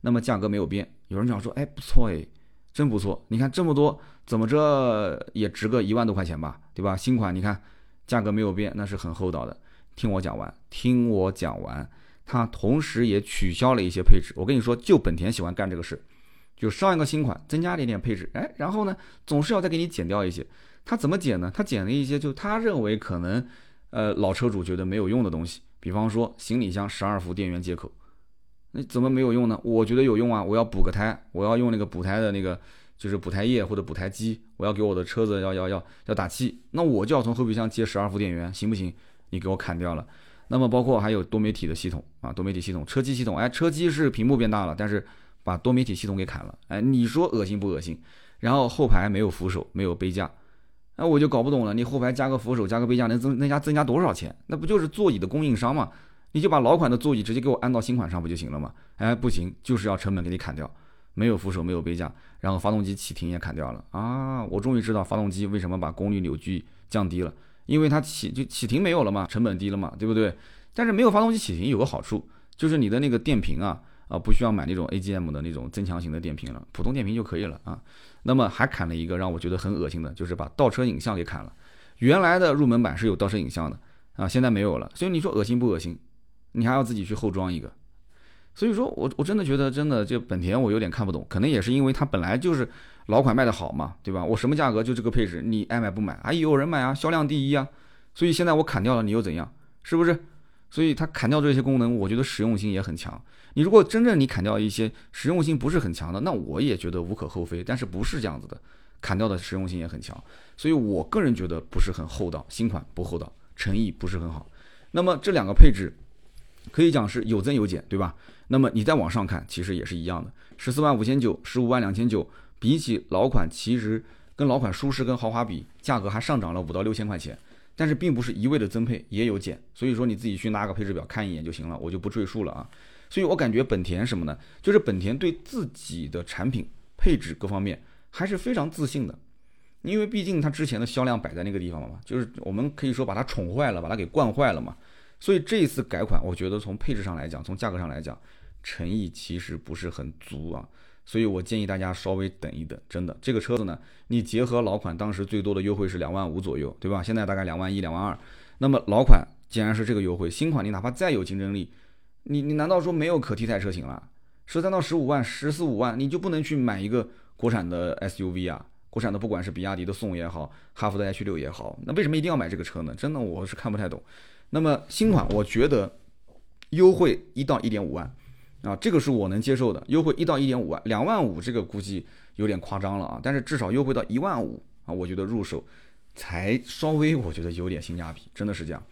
那么价格没有变。有人讲说，哎，不错哎，真不错。你看这么多，怎么着也值个一万多块钱吧，对吧？新款你看价格没有变，那是很厚道的。听我讲完，听我讲完。它同时也取消了一些配置。我跟你说，就本田喜欢干这个事，就上一个新款增加点点配置，哎，然后呢，总是要再给你减掉一些。他怎么减呢？他减了一些，就他认为可能，呃，老车主觉得没有用的东西。比方说行李箱十二伏电源接口，那怎么没有用呢？我觉得有用啊！我要补个胎，我要用那个补胎的那个，就是补胎液或者补胎机，我要给我的车子要要要要打气，那我就要从后备箱接十二伏电源，行不行？你给我砍掉了。那么包括还有多媒体的系统啊，多媒体系统，车机系统，哎，车机是屏幕变大了，但是把多媒体系统给砍了，哎，你说恶心不恶心？然后后排没有扶手，没有杯架，哎，我就搞不懂了，你后排加个扶手，加个杯架，能增能加增加多少钱？那不就是座椅的供应商吗？你就把老款的座椅直接给我安到新款上不就行了吗？哎，不行，就是要成本给你砍掉，没有扶手，没有杯架，然后发动机启停也砍掉了啊！我终于知道发动机为什么把功率扭矩降低了。因为它启就启停没有了嘛，成本低了嘛，对不对？但是没有发动机启停有个好处，就是你的那个电瓶啊啊不需要买那种 AGM 的那种增强型的电瓶了，普通电瓶就可以了啊。那么还砍了一个让我觉得很恶心的，就是把倒车影像给砍了。原来的入门版是有倒车影像的啊，现在没有了。所以你说恶心不恶心？你还要自己去后装一个。所以说我我真的觉得真的就本田我有点看不懂，可能也是因为它本来就是。老款卖的好嘛，对吧？我什么价格就这个配置，你爱买不买？哎有人买啊，销量第一啊。所以现在我砍掉了，你又怎样？是不是？所以它砍掉这些功能，我觉得实用性也很强。你如果真正你砍掉一些实用性不是很强的，那我也觉得无可厚非。但是不是这样子的，砍掉的实用性也很强。所以我个人觉得不是很厚道，新款不厚道，诚意不是很好。那么这两个配置可以讲是有增有减，对吧？那么你再往上看，其实也是一样的，十四万五千九，十五万两千九。比起老款，其实跟老款舒适跟豪华比，价格还上涨了五到六千块钱，但是并不是一味的增配，也有减，所以说你自己去拿个配置表看一眼就行了，我就不赘述了啊。所以我感觉本田什么呢？就是本田对自己的产品配置各方面还是非常自信的，因为毕竟它之前的销量摆在那个地方了嘛，就是我们可以说把它宠坏了，把它给惯坏了嘛。所以这一次改款，我觉得从配置上来讲，从价格上来讲，诚意其实不是很足啊。所以我建议大家稍微等一等，真的，这个车子呢，你结合老款当时最多的优惠是两万五左右，对吧？现在大概两万一、两万二。那么老款既然是这个优惠，新款你哪怕再有竞争力，你你难道说没有可替代车型了？十三到十五万、十四五万，你就不能去买一个国产的 SUV 啊？国产的不管是比亚迪的宋也好，哈弗的 H 六也好，那为什么一定要买这个车呢？真的我是看不太懂。那么新款我觉得优惠一到一点五万。啊，这个是我能接受的，优惠一到一点五万，两万五这个估计有点夸张了啊。但是至少优惠到一万五啊，我觉得入手才稍微我觉得有点性价比，真的是这样。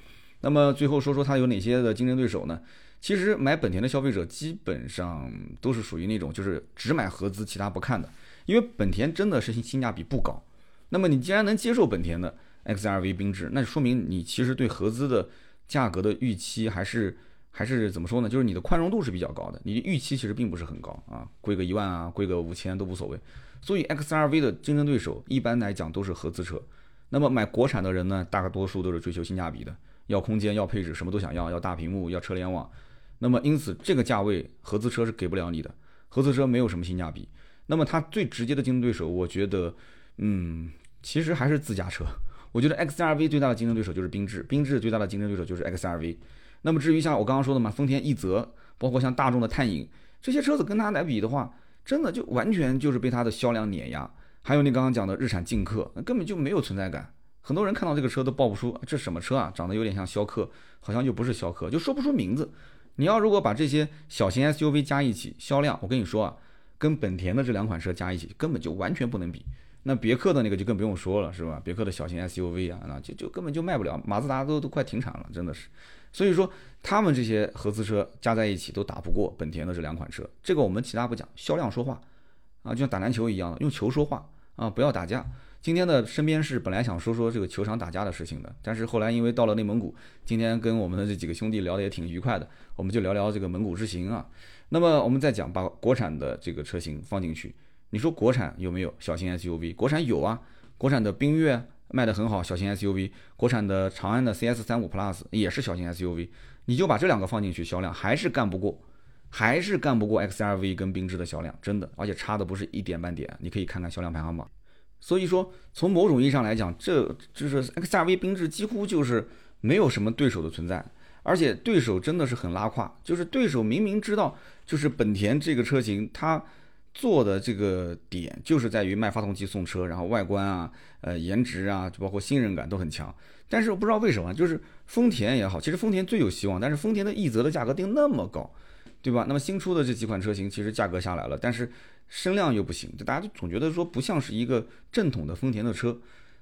那么最后说说它有哪些的竞争对手呢？其实买本田的消费者基本上都是属于那种就是只买合资，其他不看的，因为本田真的是性性价比不高。那么你既然能接受本田的 XRV 缤智，那就说明你其实对合资的价格的预期还是。还是怎么说呢？就是你的宽容度是比较高的，你的预期其实并不是很高啊，贵个一万啊，贵个五千都无所谓。所以 X R V 的竞争对手一般来讲都是合资车。那么买国产的人呢，大多数都是追求性价比的，要空间，要配置，什么都想要，要大屏幕，要车联网。那么因此这个价位合资车是给不了你的。合资车没有什么性价比。那么它最直接的竞争对手，我觉得，嗯，其实还是自家车。我觉得 XRV 最大的竞争对手就是缤智，缤智最大的竞争对手就是 XRV。那么至于像我刚刚说的嘛，丰田奕泽，包括像大众的探影这些车子跟它来比的话，真的就完全就是被它的销量碾压。还有你刚刚讲的日产劲客，那根本就没有存在感。很多人看到这个车都报不出这什么车啊，长得有点像逍客，好像又不是逍客，就说不出名字。你要如果把这些小型 SUV 加一起，销量我跟你说啊，跟本田的这两款车加一起根本就完全不能比。那别克的那个就更不用说了，是吧？别克的小型 SUV 啊，那就就根本就卖不了，马自达都都快停产了，真的是。所以说，他们这些合资车加在一起都打不过本田的这两款车。这个我们其他不讲，销量说话啊，就像打篮球一样的，用球说话啊，不要打架。今天的身边是本来想说说这个球场打架的事情的，但是后来因为到了内蒙古，今天跟我们的这几个兄弟聊得也挺愉快的，我们就聊聊这个蒙古之行啊。那么我们再讲把国产的这个车型放进去，你说国产有没有小型 SUV？国产有啊，国产的缤越。卖的很好，小型 SUV，国产的长安的 CS 三五 Plus 也是小型 SUV，你就把这两个放进去，销量还是干不过，还是干不过 XRV 跟缤智的销量，真的，而且差的不是一点半点，你可以看看销量排行榜。所以说，从某种意义上来讲，这就是 XRV 缤智几乎就是没有什么对手的存在，而且对手真的是很拉胯，就是对手明明知道，就是本田这个车型它。做的这个点就是在于卖发动机送车，然后外观啊、呃颜值啊，就包括信任感都很强。但是我不知道为什么，就是丰田也好，其实丰田最有希望，但是丰田的奕泽的价格定那么高，对吧？那么新出的这几款车型其实价格下来了，但是声量又不行，就大家就总觉得说不像是一个正统的丰田的车，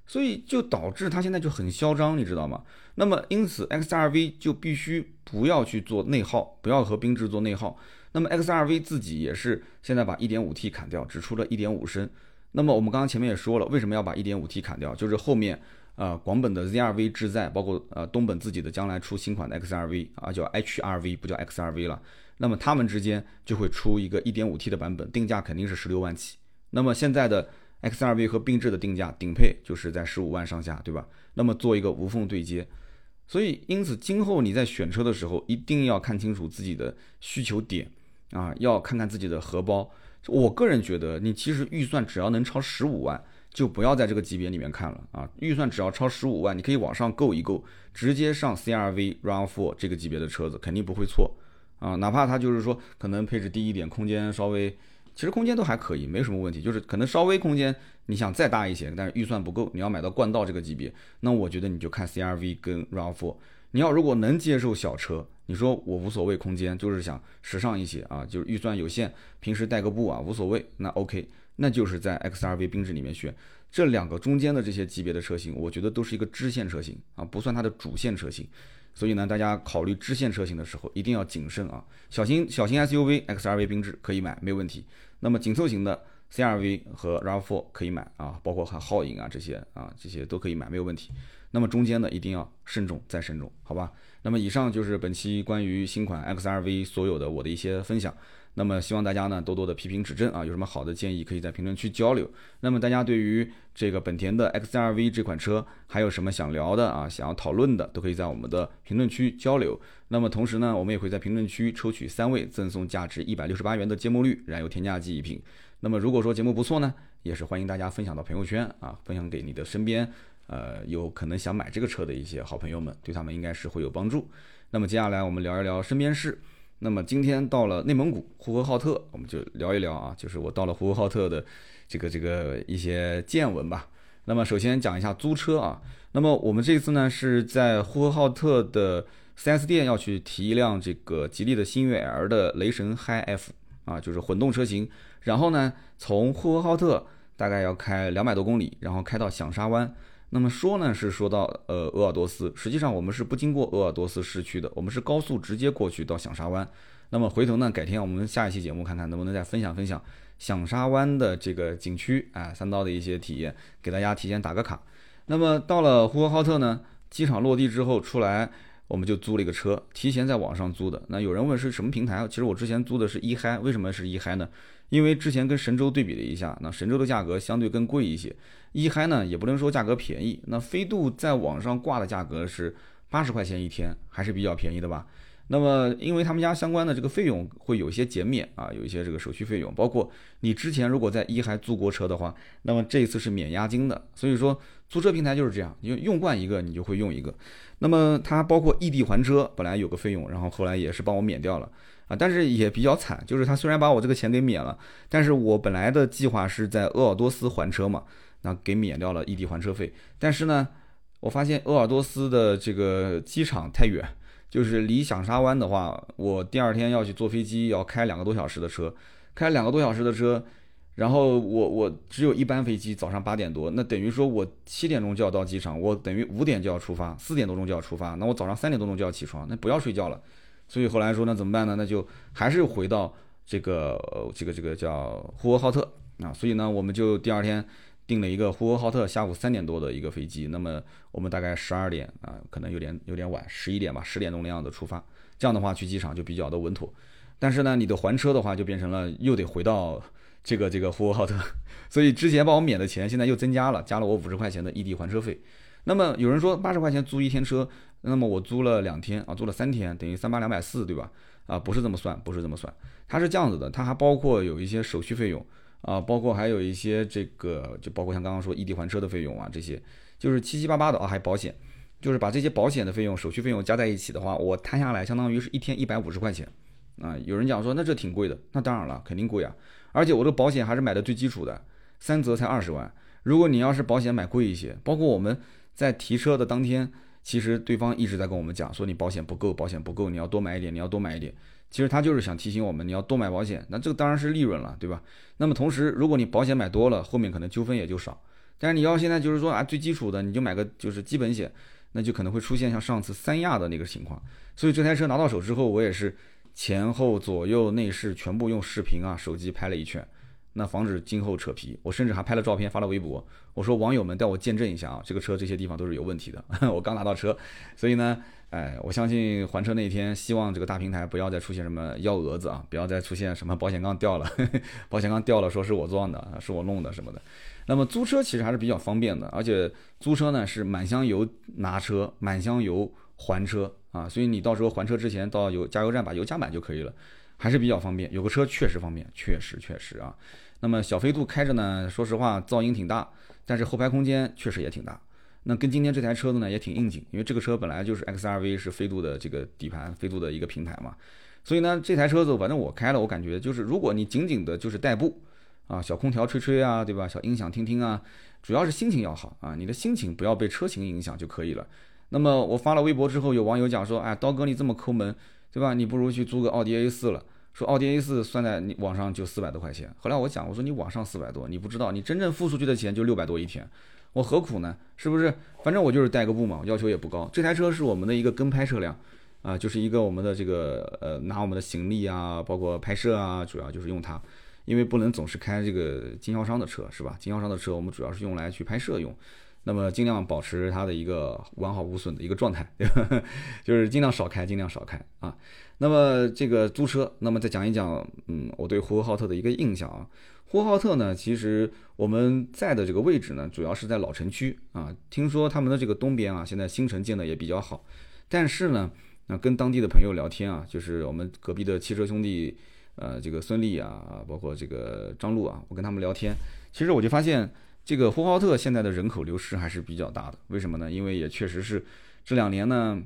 所以就导致它现在就很嚣张，你知道吗？那么因此 XRV 就必须不要去做内耗，不要和缤智做内耗。那么 XRV 自己也是现在把 1.5T 砍掉，只出了一点五升。那么我们刚刚前面也说了，为什么要把 1.5T 砍掉？就是后面呃广本的 ZRV 志在，包括呃东本自己的将来出新款的 XRV 啊，叫 HRV 不叫 XRV 了。那么他们之间就会出一个 1.5T 的版本，定价肯定是十六万起。那么现在的 XRV 和缤智的定价顶配就是在十五万上下，对吧？那么做一个无缝对接。所以因此今后你在选车的时候，一定要看清楚自己的需求点。啊，要看看自己的荷包。我个人觉得，你其实预算只要能超十五万，就不要在这个级别里面看了啊。预算只要超十五万，你可以往上够一够，直接上 CRV、RAV4 这个级别的车子，肯定不会错啊。哪怕它就是说可能配置低一点，空间稍微，其实空间都还可以，没什么问题。就是可能稍微空间你想再大一些，但是预算不够，你要买到冠道这个级别，那我觉得你就看 CRV 跟 RAV4。你要如果能接受小车。你说我无所谓空间，就是想时尚一些啊，就是预算有限，平时带个步啊无所谓，那 OK，那就是在 XRV 缤智里面选这两个中间的这些级别的车型，我觉得都是一个支线车型啊，不算它的主线车型，所以呢，大家考虑支线车型的时候一定要谨慎啊。小型小型 SUV XRV 缤智可以买，没有问题。那么紧凑型的 CRV 和 RAV4 可以买啊，包括还皓影啊这些啊这些都可以买，没有问题。那么中间呢一定要慎重再慎重，好吧？那么以上就是本期关于新款 XRV 所有的我的一些分享。那么希望大家呢多多的批评指正啊，有什么好的建议可以在评论区交流。那么大家对于这个本田的 XRV 这款车还有什么想聊的啊，想要讨论的，都可以在我们的评论区交流。那么同时呢，我们也会在评论区抽取三位赠送价值一百六十八元的芥末绿燃油添加剂一瓶。那么如果说节目不错呢，也是欢迎大家分享到朋友圈啊，分享给你的身边。呃，有可能想买这个车的一些好朋友们，对他们应该是会有帮助。那么接下来我们聊一聊身边事。那么今天到了内蒙古呼和浩特，我们就聊一聊啊，就是我到了呼和浩特的这个这个一些见闻吧。那么首先讲一下租车啊。那么我们这次呢是在呼和浩特的 4S 店要去提一辆这个吉利的星越 L 的雷神 Hi-F 啊，就是混动车型。然后呢，从呼和浩特大概要开两百多公里，然后开到响沙湾。那么说呢，是说到呃鄂尔多斯，实际上我们是不经过鄂尔多斯市区的，我们是高速直接过去到响沙湾。那么回头呢，改天我们下一期节目看看能不能再分享分享响沙湾的这个景区啊，三刀的一些体验，给大家提前打个卡。那么到了呼和浩特呢，机场落地之后出来，我们就租了一个车，提前在网上租的。那有人问是什么平台？其实我之前租的是一嗨，为什么是一嗨呢？因为之前跟神州对比了一下，那神州的价格相对更贵一些。一嗨呢也不能说价格便宜，那飞度在网上挂的价格是八十块钱一天，还是比较便宜的吧？那么，因为他们家相关的这个费用会有一些减免啊，有一些这个手续费用，包括你之前如果在一嗨租过车的话，那么这一次是免押金的。所以说，租车平台就是这样，你用惯一个，你就会用一个。那么它包括异地还车，本来有个费用，然后后来也是帮我免掉了啊，但是也比较惨，就是他虽然把我这个钱给免了，但是我本来的计划是在鄂尔多斯还车嘛，那给免掉了异地还车费，但是呢，我发现鄂尔多斯的这个机场太远。就是离响沙湾的话，我第二天要去坐飞机，要开两个多小时的车，开两个多小时的车，然后我我只有一班飞机，早上八点多，那等于说我七点钟就要到机场，我等于五点就要出发，四点多钟就要出发，那我早上三点多钟就要起床，那不要睡觉了，所以后来说那怎么办呢？那就还是回到这个这个这个叫呼和浩特啊，所以呢，我们就第二天。订了一个呼和浩特下午三点多的一个飞机，那么我们大概十二点啊，可能有点有点晚，十一点吧，十点钟那样的出发，这样的话去机场就比较的稳妥。但是呢，你的还车的话就变成了又得回到这个这个呼和浩特，<laughs> 所以之前帮我免的钱现在又增加了，加了我五十块钱的异地还车费。那么有人说八十块钱租一天车，那么我租了两天啊，租了三天，等于三八两百四，对吧？啊，不是这么算，不是这么算，它是这样子的，它还包括有一些手续费用。啊，包括还有一些这个，就包括像刚刚说异地还车的费用啊，这些就是七七八八的啊，还保险，就是把这些保险的费用、手续费用加在一起的话，我摊下来相当于是一天一百五十块钱啊。有人讲说那这挺贵的，那当然了，肯定贵啊。而且我这个保险还是买的最基础的，三责才二十万。如果你要是保险买贵一些，包括我们在提车的当天，其实对方一直在跟我们讲说你保险不够，保险不够，你要多买一点，你要多买一点。其实他就是想提醒我们，你要多买保险，那这个当然是利润了，对吧？那么同时，如果你保险买多了，后面可能纠纷也就少。但是你要现在就是说啊，最基础的你就买个就是基本险，那就可能会出现像上次三亚的那个情况。所以这台车拿到手之后，我也是前后左右内饰全部用视频啊手机拍了一圈，那防止今后扯皮。我甚至还拍了照片发了微博，我说网友们带我见证一下啊，这个车这些地方都是有问题的。<laughs> 我刚拿到车，所以呢。哎，我相信还车那一天，希望这个大平台不要再出现什么幺蛾子啊，不要再出现什么保险杠掉了，<laughs> 保险杠掉了说是我撞的，是我弄的什么的。那么租车其实还是比较方便的，而且租车呢是满箱油拿车，满箱油还车啊，所以你到时候还车之前到油加油站把油加满就可以了，还是比较方便。有个车确实方便，确实确实啊。那么小飞度开着呢，说实话噪音挺大，但是后排空间确实也挺大。那跟今天这台车子呢也挺应景，因为这个车本来就是 XRV 是飞度的这个底盘，飞度的一个平台嘛，所以呢这台车子反正我开了，我感觉就是如果你仅仅的就是代步啊，小空调吹吹啊，对吧？小音响听听啊，主要是心情要好啊，你的心情不要被车型影响就可以了。那么我发了微博之后，有网友讲说，哎，刀哥你这么抠门，对吧？你不如去租个奥迪 A4 了，说奥迪 A4 算在你网上就四百多块钱。后来我讲，我说你网上四百多，你不知道，你真正付出去的钱就六百多一天。我何苦呢？是不是？反正我就是代个步嘛，要求也不高。这台车是我们的一个跟拍车辆，啊，就是一个我们的这个呃，拿我们的行李啊，包括拍摄啊，主要就是用它，因为不能总是开这个经销商的车，是吧？经销商的车我们主要是用来去拍摄用，那么尽量保持它的一个完好无损的一个状态，对吧？就是尽量少开，尽量少开啊。那么这个租车，那么再讲一讲，嗯，我对呼和浩特的一个印象啊。呼和浩特呢，其实我们在的这个位置呢，主要是在老城区啊。听说他们的这个东边啊，现在新城建的也比较好。但是呢，那跟当地的朋友聊天啊，就是我们隔壁的汽车兄弟，呃，这个孙俪啊，包括这个张璐啊，我跟他们聊天，其实我就发现，这个呼和浩特现在的人口流失还是比较大的。为什么呢？因为也确实是这两年呢，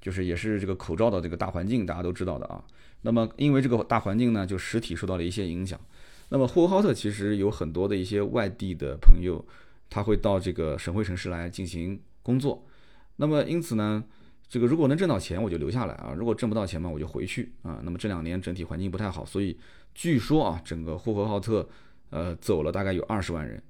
就是也是这个口罩的这个大环境，大家都知道的啊。那么因为这个大环境呢，就实体受到了一些影响。那么呼和浩特其实有很多的一些外地的朋友，他会到这个省会城市来进行工作。那么因此呢，这个如果能挣到钱，我就留下来啊；如果挣不到钱嘛，我就回去啊。那么这两年整体环境不太好，所以据说啊，整个呼和浩特呃走了大概有二十万人。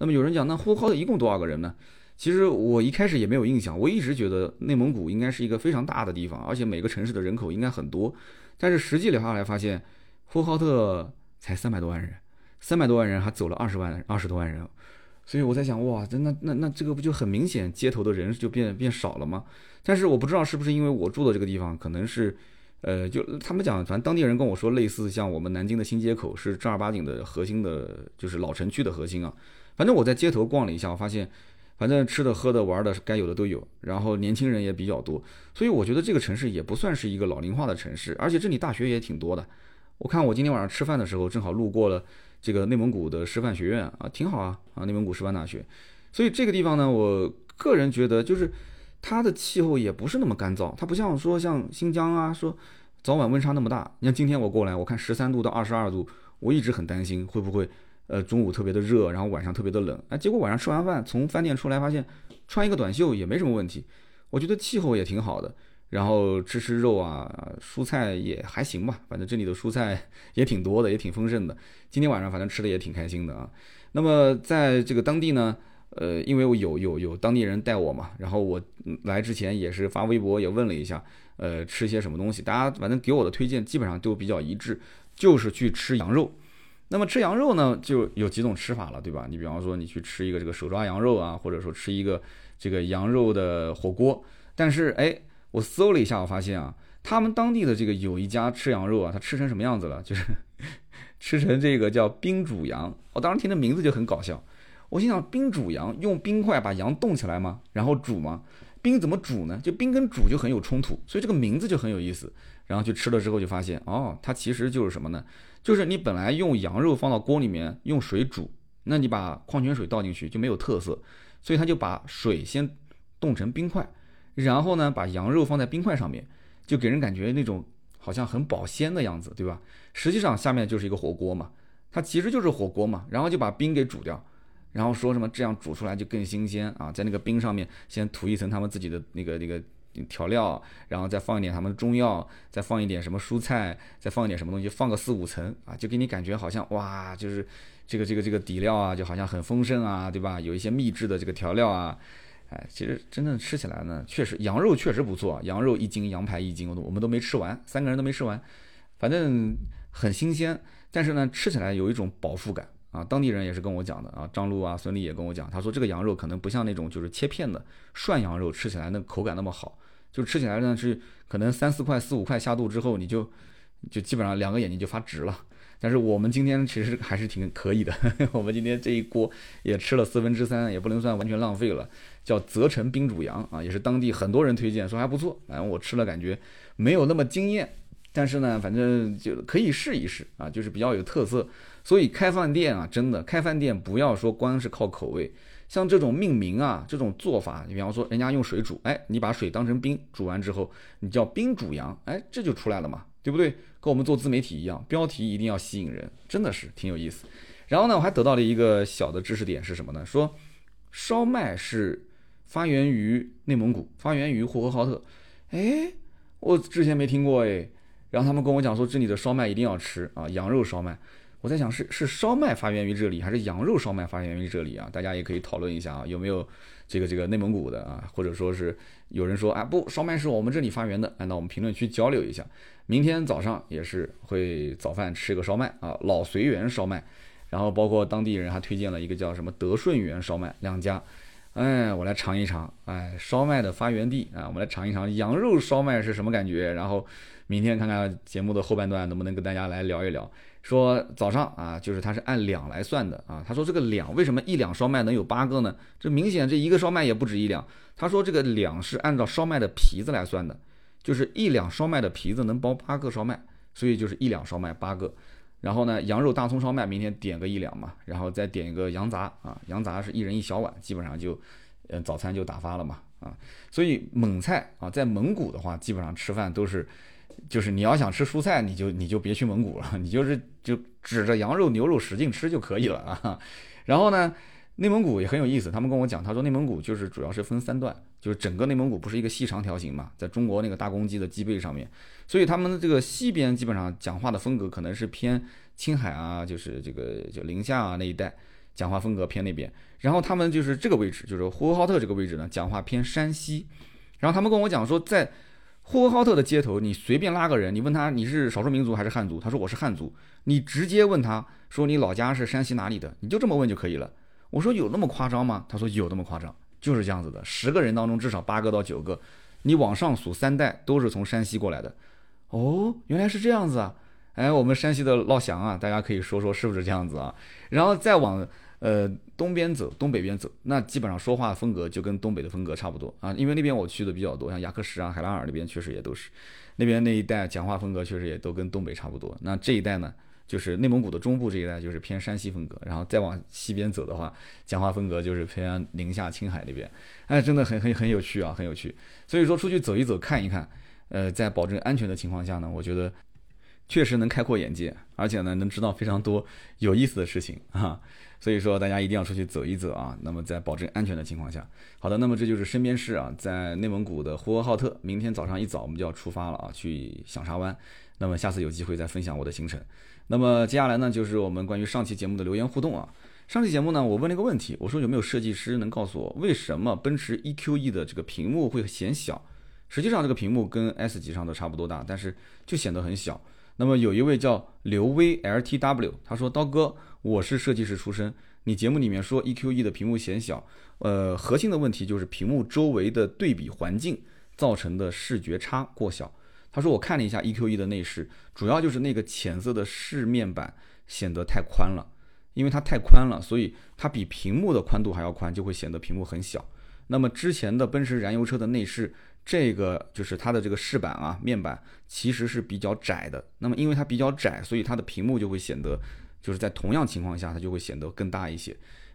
那么有人讲，那呼和浩特一共多少个人呢？其实我一开始也没有印象，我一直觉得内蒙古应该是一个非常大的地方，而且每个城市的人口应该很多。但是实际聊下来发现，呼和浩特。才三百多万人，三百多万人还走了二十万二十多万人，所以我在想，哇，那那那这个不就很明显，街头的人就变变少了吗？但是我不知道是不是因为我住的这个地方，可能是，呃，就他们讲，反正当地人跟我说，类似像我们南京的新街口是正儿八经的核心的，就是老城区的核心啊。反正我在街头逛了一下，我发现反正吃的、喝的、玩的，该有的都有。然后年轻人也比较多，所以我觉得这个城市也不算是一个老龄化的城市，而且这里大学也挺多的。我看我今天晚上吃饭的时候，正好路过了这个内蒙古的师范学院啊，挺好啊啊，内蒙古师范大学。所以这个地方呢，我个人觉得就是它的气候也不是那么干燥，它不像说像新疆啊，说早晚温差那么大。你看今天我过来，我看十三度到二十二度，我一直很担心会不会。呃，中午特别的热，然后晚上特别的冷，哎，结果晚上吃完饭从饭店出来，发现穿一个短袖也没什么问题。我觉得气候也挺好的，然后吃吃肉啊，蔬菜也还行吧，反正这里的蔬菜也挺多的，也挺丰盛的。今天晚上反正吃的也挺开心的啊。那么在这个当地呢，呃，因为我有有有当地人带我嘛，然后我来之前也是发微博也问了一下，呃，吃些什么东西，大家反正给我的推荐基本上都比较一致，就是去吃羊肉。那么吃羊肉呢，就有几种吃法了，对吧？你比方说你去吃一个这个手抓羊肉啊，或者说吃一个这个羊肉的火锅。但是哎，我搜了一下，我发现啊，他们当地的这个有一家吃羊肉啊，他吃成什么样子了？就是 <laughs> 吃成这个叫冰煮羊。我当时听这名字就很搞笑，我心想冰煮羊用冰块把羊冻起来吗？然后煮吗？冰怎么煮呢？就冰跟煮就很有冲突，所以这个名字就很有意思。然后去吃了之后就发现，哦，它其实就是什么呢？就是你本来用羊肉放到锅里面用水煮，那你把矿泉水倒进去就没有特色，所以他就把水先冻成冰块，然后呢把羊肉放在冰块上面，就给人感觉那种好像很保鲜的样子，对吧？实际上下面就是一个火锅嘛，它其实就是火锅嘛，然后就把冰给煮掉，然后说什么这样煮出来就更新鲜啊，在那个冰上面先涂一层他们自己的那个那个。调料，然后再放一点他们的中药，再放一点什么蔬菜，再放一点什么东西，放个四五层啊，就给你感觉好像哇，就是这个这个这个底料啊，就好像很丰盛啊，对吧？有一些秘制的这个调料啊，哎，其实真正吃起来呢，确实羊肉确实不错，羊肉一斤，羊排一斤，我都我们都没吃完，三个人都没吃完，反正很新鲜，但是呢，吃起来有一种饱腹感啊。当地人也是跟我讲的啊，张璐啊，孙俪也跟我讲，他说这个羊肉可能不像那种就是切片的涮羊肉吃起来那口感那么好。就吃起来呢是可能三四块四五块下肚之后你就就基本上两个眼睛就发直了，但是我们今天其实还是挺可以的，<laughs> 我们今天这一锅也吃了四分之三，也不能算完全浪费了。叫泽城冰煮羊啊，也是当地很多人推荐说还不错，反正我吃了感觉没有那么惊艳，但是呢反正就可以试一试啊，就是比较有特色。所以开饭店啊，真的开饭店不要说光是靠口味。像这种命名啊，这种做法，你比方说人家用水煮，哎，你把水当成冰，煮完之后你叫冰煮羊，哎，这就出来了嘛，对不对？跟我们做自媒体一样，标题一定要吸引人，真的是挺有意思。然后呢，我还得到了一个小的知识点是什么呢？说烧麦是发源于内蒙古，发源于呼和浩特，哎，我之前没听过哎。然后他们跟我讲说这里的烧麦一定要吃啊，羊肉烧麦。我在想是是烧麦发源于这里，还是羊肉烧麦发源于这里啊？大家也可以讨论一下啊，有没有这个这个内蒙古的啊，或者说是有人说啊不，烧麦是我们这里发源的，那我们评论区交流一下。明天早上也是会早饭吃个烧麦啊，老随园烧麦，然后包括当地人还推荐了一个叫什么德顺园烧麦两家，哎，我来尝一尝，哎，烧麦的发源地啊，我们来尝一尝羊肉烧麦是什么感觉，然后明天看看节目的后半段能不能跟大家来聊一聊。说早上啊，就是它是按两来算的啊。他说这个两为什么一两烧麦能有八个呢？这明显这一个烧麦也不止一两。他说这个两是按照烧麦的皮子来算的，就是一两烧麦的皮子能包八个烧麦，所以就是一两烧麦八个。然后呢，羊肉大葱烧麦明天点个一两嘛，然后再点一个羊杂啊，羊杂是一人一小碗，基本上就，呃，早餐就打发了嘛啊。所以蒙菜啊，在蒙古的话，基本上吃饭都是。就是你要想吃蔬菜，你就你就别去蒙古了，<laughs> 你就是就指着羊肉牛肉使劲吃就可以了啊。<laughs> 然后呢，内蒙古也很有意思，他们跟我讲，他说内蒙古就是主要是分三段，就是整个内蒙古不是一个细长条形嘛，在中国那个大公鸡的脊背上面，所以他们的这个西边基本上讲话的风格可能是偏青海啊，就是这个就宁夏啊那一带讲话风格偏那边，然后他们就是这个位置，就是呼和浩特这个位置呢，讲话偏山西，然后他们跟我讲说在。呼和浩特的街头，你随便拉个人，你问他你是少数民族还是汉族，他说我是汉族。你直接问他说你老家是山西哪里的，你就这么问就可以了。我说有那么夸张吗？他说有那么夸张，就是这样子的。十个人当中至少八个到九个，你往上数三代都是从山西过来的。哦，原来是这样子啊！哎，我们山西的老乡啊，大家可以说说是不是这样子啊？然后再往呃，东边走，东北边走，那基本上说话风格就跟东北的风格差不多啊。因为那边我去的比较多，像雅克什啊、海拉尔那边确实也都是，那边那一带讲话风格确实也都跟东北差不多。那这一带呢，就是内蒙古的中部这一带就是偏山西风格，然后再往西边走的话，讲话风格就是偏宁夏、青海那边。哎，真的很很很有趣啊，很有趣。所以说出去走一走，看一看，呃，在保证安全的情况下呢，我觉得确实能开阔眼界，而且呢，能知道非常多有意思的事情啊。<laughs> 所以说，大家一定要出去走一走啊。那么，在保证安全的情况下，好的，那么这就是身边事啊，在内蒙古的呼和浩特，明天早上一早我们就要出发了啊，去响沙湾。那么下次有机会再分享我的行程。那么接下来呢，就是我们关于上期节目的留言互动啊。上期节目呢，我问了一个问题，我说有没有设计师能告诉我，为什么奔驰 EQE 的这个屏幕会显小？实际上这个屏幕跟 S 级上的差不多大，但是就显得很小。那么有一位叫刘威 LTW，他说刀哥。我是设计师出身，你节目里面说 EQE 的屏幕显小，呃，核心的问题就是屏幕周围的对比环境造成的视觉差过小。他说我看了一下 EQE 的内饰，主要就是那个浅色的饰面板显得太宽了，因为它太宽了，所以它比屏幕的宽度还要宽，就会显得屏幕很小。那么之前的奔驰燃油车的内饰，这个就是它的这个饰板啊面板其实是比较窄的，那么因为它比较窄，所以它的屏幕就会显得。就是在同样情况下，它就会显得更大一些。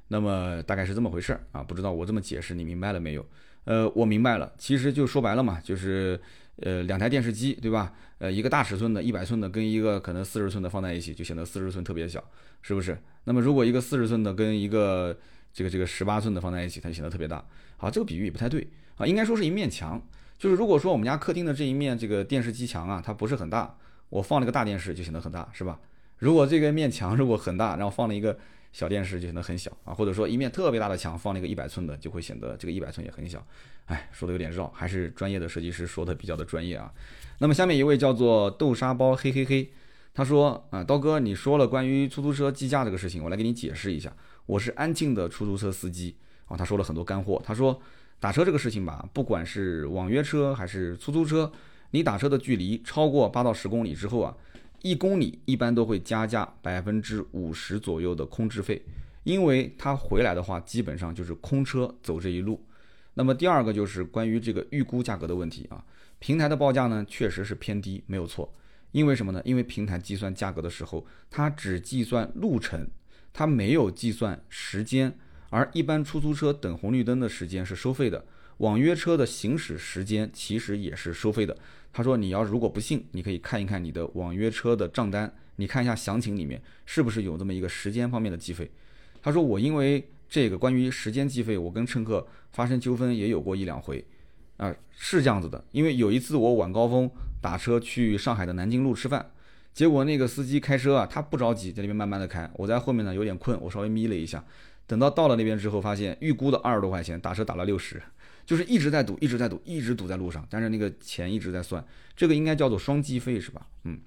那么大概是这么回事儿啊？不知道我这么解释你明白了没有？呃，我明白了。其实就说白了嘛，就是呃两台电视机对吧？呃一个大尺寸的一百寸的跟一个可能四十寸的放在一起，就显得四十寸特别小，是不是？那么如果一个四十寸的跟一个这个这个十八寸的放在一起，它就显得特别大。好，这个比喻也不太对啊，应该说是一面墙。就是如果说我们家客厅的这一面这个电视机墙啊，它不是很大，我放了个大电视就显得很大，是吧？如果这个面墙如果很大，然后放了一个小电视就显得很小啊，或者说一面特别大的墙放了一个一百寸的，就会显得这个一百寸也很小。哎，说的有点绕，还是专业的设计师说的比较的专业啊。那么下面一位叫做豆沙包嘿嘿嘿，他说啊，刀哥你说了关于出租车计价这个事情，我来给你解释一下。我是安庆的出租车司机啊，他说了很多干货。他说打车这个事情吧，不管是网约车还是出租车，你打车的距离超过八到十公里之后啊。一公里一般都会加价百分之五十左右的空置费，因为他回来的话，基本上就是空车走这一路。那么第二个就是关于这个预估价格的问题啊，平台的报价呢确实是偏低，没有错。因为什么呢？因为平台计算价格的时候，它只计算路程，它没有计算时间，而一般出租车等红绿灯的时间是收费的，网约车的行驶时间其实也是收费的。他说：“你要如果不信，你可以看一看你的网约车的账单，你看一下详情里面是不是有这么一个时间方面的计费。”他说：“我因为这个关于时间计费，我跟乘客发生纠纷也有过一两回，啊，是这样子的。因为有一次我晚高峰打车去上海的南京路吃饭，结果那个司机开车啊，他不着急，在那边慢慢的开，我在后面呢有点困，我稍微眯了一下，等到到了那边之后，发现预估的二十多块钱，打车打了六十。”就是一直在堵，一直在堵，一直堵在路上，但是那个钱一直在算，这个应该叫做双计费是吧？嗯，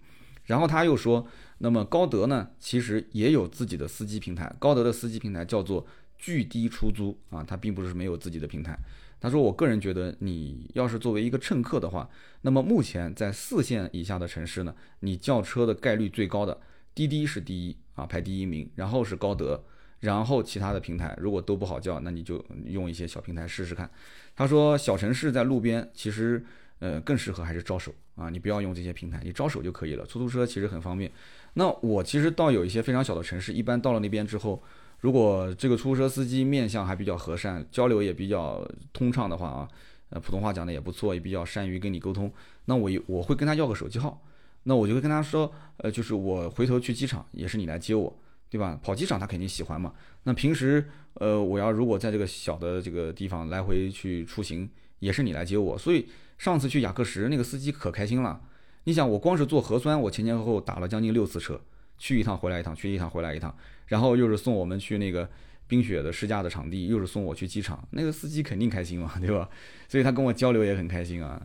然后他又说，那么高德呢，其实也有自己的司机平台，高德的司机平台叫做巨低出租啊，它并不是没有自己的平台。他说，我个人觉得，你要是作为一个乘客的话，那么目前在四线以下的城市呢，你叫车的概率最高的，滴滴是第一啊，排第一名，然后是高德。然后其他的平台如果都不好叫，那你就用一些小平台试试看。他说小城市在路边其实呃更适合还是招手啊，你不要用这些平台，你招手就可以了。出租车其实很方便。那我其实到有一些非常小的城市，一般到了那边之后，如果这个出租车司机面相还比较和善，交流也比较通畅的话啊，呃普通话讲的也不错，也比较善于跟你沟通，那我我会跟他要个手机号，那我就会跟他说，呃就是我回头去机场也是你来接我。对吧？跑机场他肯定喜欢嘛。那平时，呃，我要如果在这个小的这个地方来回去出行，也是你来接我。所以上次去雅克什那个司机可开心了。你想，我光是做核酸，我前前后后打了将近六次车，去一趟回来一趟，去一趟回来一趟，然后又是送我们去那个冰雪的试驾的场地，又是送我去机场，那个司机肯定开心嘛，对吧？所以他跟我交流也很开心啊。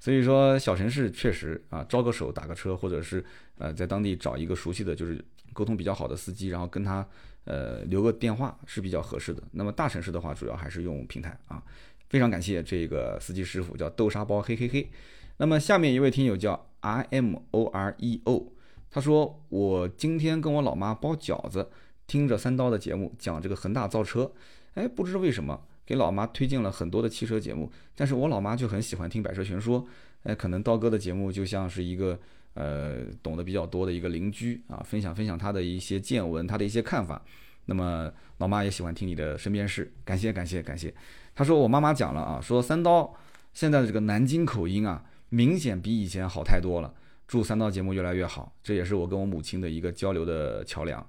所以说，小城市确实啊，招个手打个车，或者是呃，在当地找一个熟悉的就是。沟通比较好的司机，然后跟他呃留个电话是比较合适的。那么大城市的话，主要还是用平台啊。非常感谢这个司机师傅，叫豆沙包嘿嘿嘿。那么下面一位听友叫 I M O R E O，他说我今天跟我老妈包饺子，听着三刀的节目讲这个恒大造车，哎，不知为什么给老妈推荐了很多的汽车节目，但是我老妈就很喜欢听百车全说，哎，可能刀哥的节目就像是一个呃懂得比较多的一个邻居啊，分享分享他的一些见闻，他的一些看法。那么老妈也喜欢听你的身边事，感谢感谢感谢。他说我妈妈讲了啊，说三刀现在的这个南京口音啊，明显比以前好太多了。祝三刀节目越来越好，这也是我跟我母亲的一个交流的桥梁。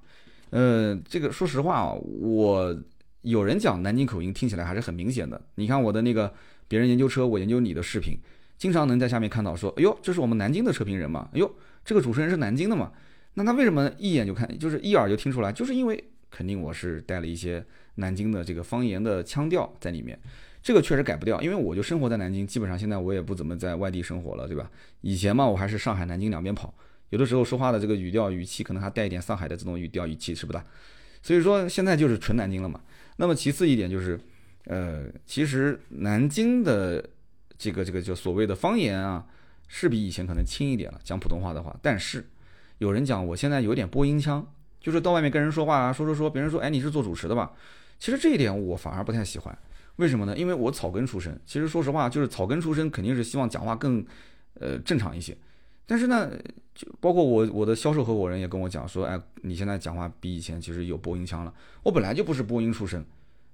呃，这个说实话啊，我有人讲南京口音听起来还是很明显的。你看我的那个别人研究车，我研究你的视频，经常能在下面看到说，哎呦，这是我们南京的车评人嘛？哎呦，这个主持人是南京的嘛？那他为什么一眼就看，就是一耳就听出来？就是因为肯定我是带了一些南京的这个方言的腔调在里面。这个确实改不掉，因为我就生活在南京，基本上现在我也不怎么在外地生活了，对吧？以前嘛，我还是上海、南京两边跑，有的时候说话的这个语调、语气可能还带一点上海的这种语调、语气，是不是？所以说现在就是纯南京了嘛。那么其次一点就是，呃，其实南京的这个这个就所谓的方言啊，是比以前可能轻一点了，讲普通话的话。但是有人讲我现在有点播音腔，就是到外面跟人说话啊，说说说，别人说，哎，你是做主持的吧？其实这一点我反而不太喜欢。为什么呢？因为我草根出身，其实说实话，就是草根出身，肯定是希望讲话更，呃，正常一些。但是呢，就包括我我的销售合伙人也跟我讲说，哎，你现在讲话比以前其实有播音腔了。我本来就不是播音出身，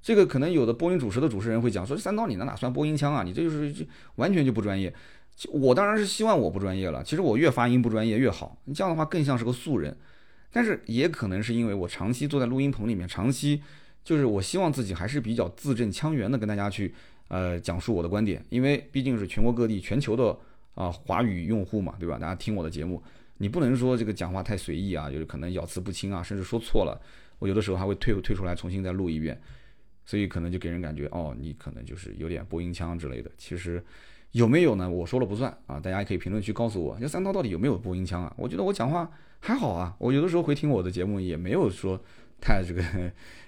这个可能有的播音主持的主持人会讲说，三刀你那哪算播音腔啊？你这就是完全就不专业。我当然是希望我不专业了。其实我越发音不专业越好，这样的话更像是个素人。但是也可能是因为我长期坐在录音棚里面，长期。就是我希望自己还是比较字正腔圆的跟大家去，呃，讲述我的观点，因为毕竟是全国各地、全球的啊华语用户嘛，对吧？大家听我的节目，你不能说这个讲话太随意啊，就是可能咬词不清啊，甚至说错了，我有的时候还会退退出来重新再录一遍，所以可能就给人感觉哦，你可能就是有点播音腔之类的。其实有没有呢？我说了不算啊，大家也可以评论区告诉我，这三刀到底有没有播音腔啊？我觉得我讲话还好啊，我有的时候回听我的节目也没有说。太这个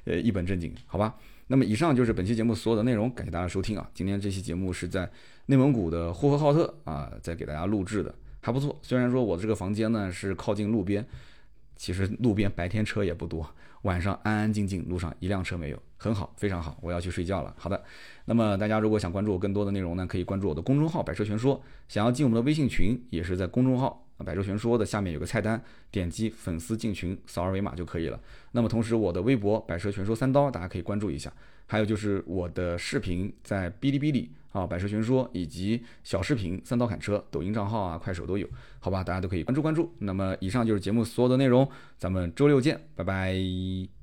呃一本正经，好吧？那么以上就是本期节目所有的内容，感谢大家收听啊！今天这期节目是在内蒙古的呼和浩特啊，在给大家录制的，还不错。虽然说我这个房间呢是靠近路边，其实路边白天车也不多，晚上安安静静，路上一辆车没有，很好，非常好。我要去睡觉了。好的，那么大家如果想关注我更多的内容呢，可以关注我的公众号“百车全说”，想要进我们的微信群，也是在公众号。百车全说的下面有个菜单，点击粉丝进群，扫二维码就可以了。那么同时，我的微博百车全说三刀，大家可以关注一下。还有就是我的视频在哔哩哔哩啊，百车全说以及小视频三刀砍车，抖音账号啊，快手都有，好吧，大家都可以关注关注。那么以上就是节目所有的内容，咱们周六见，拜拜。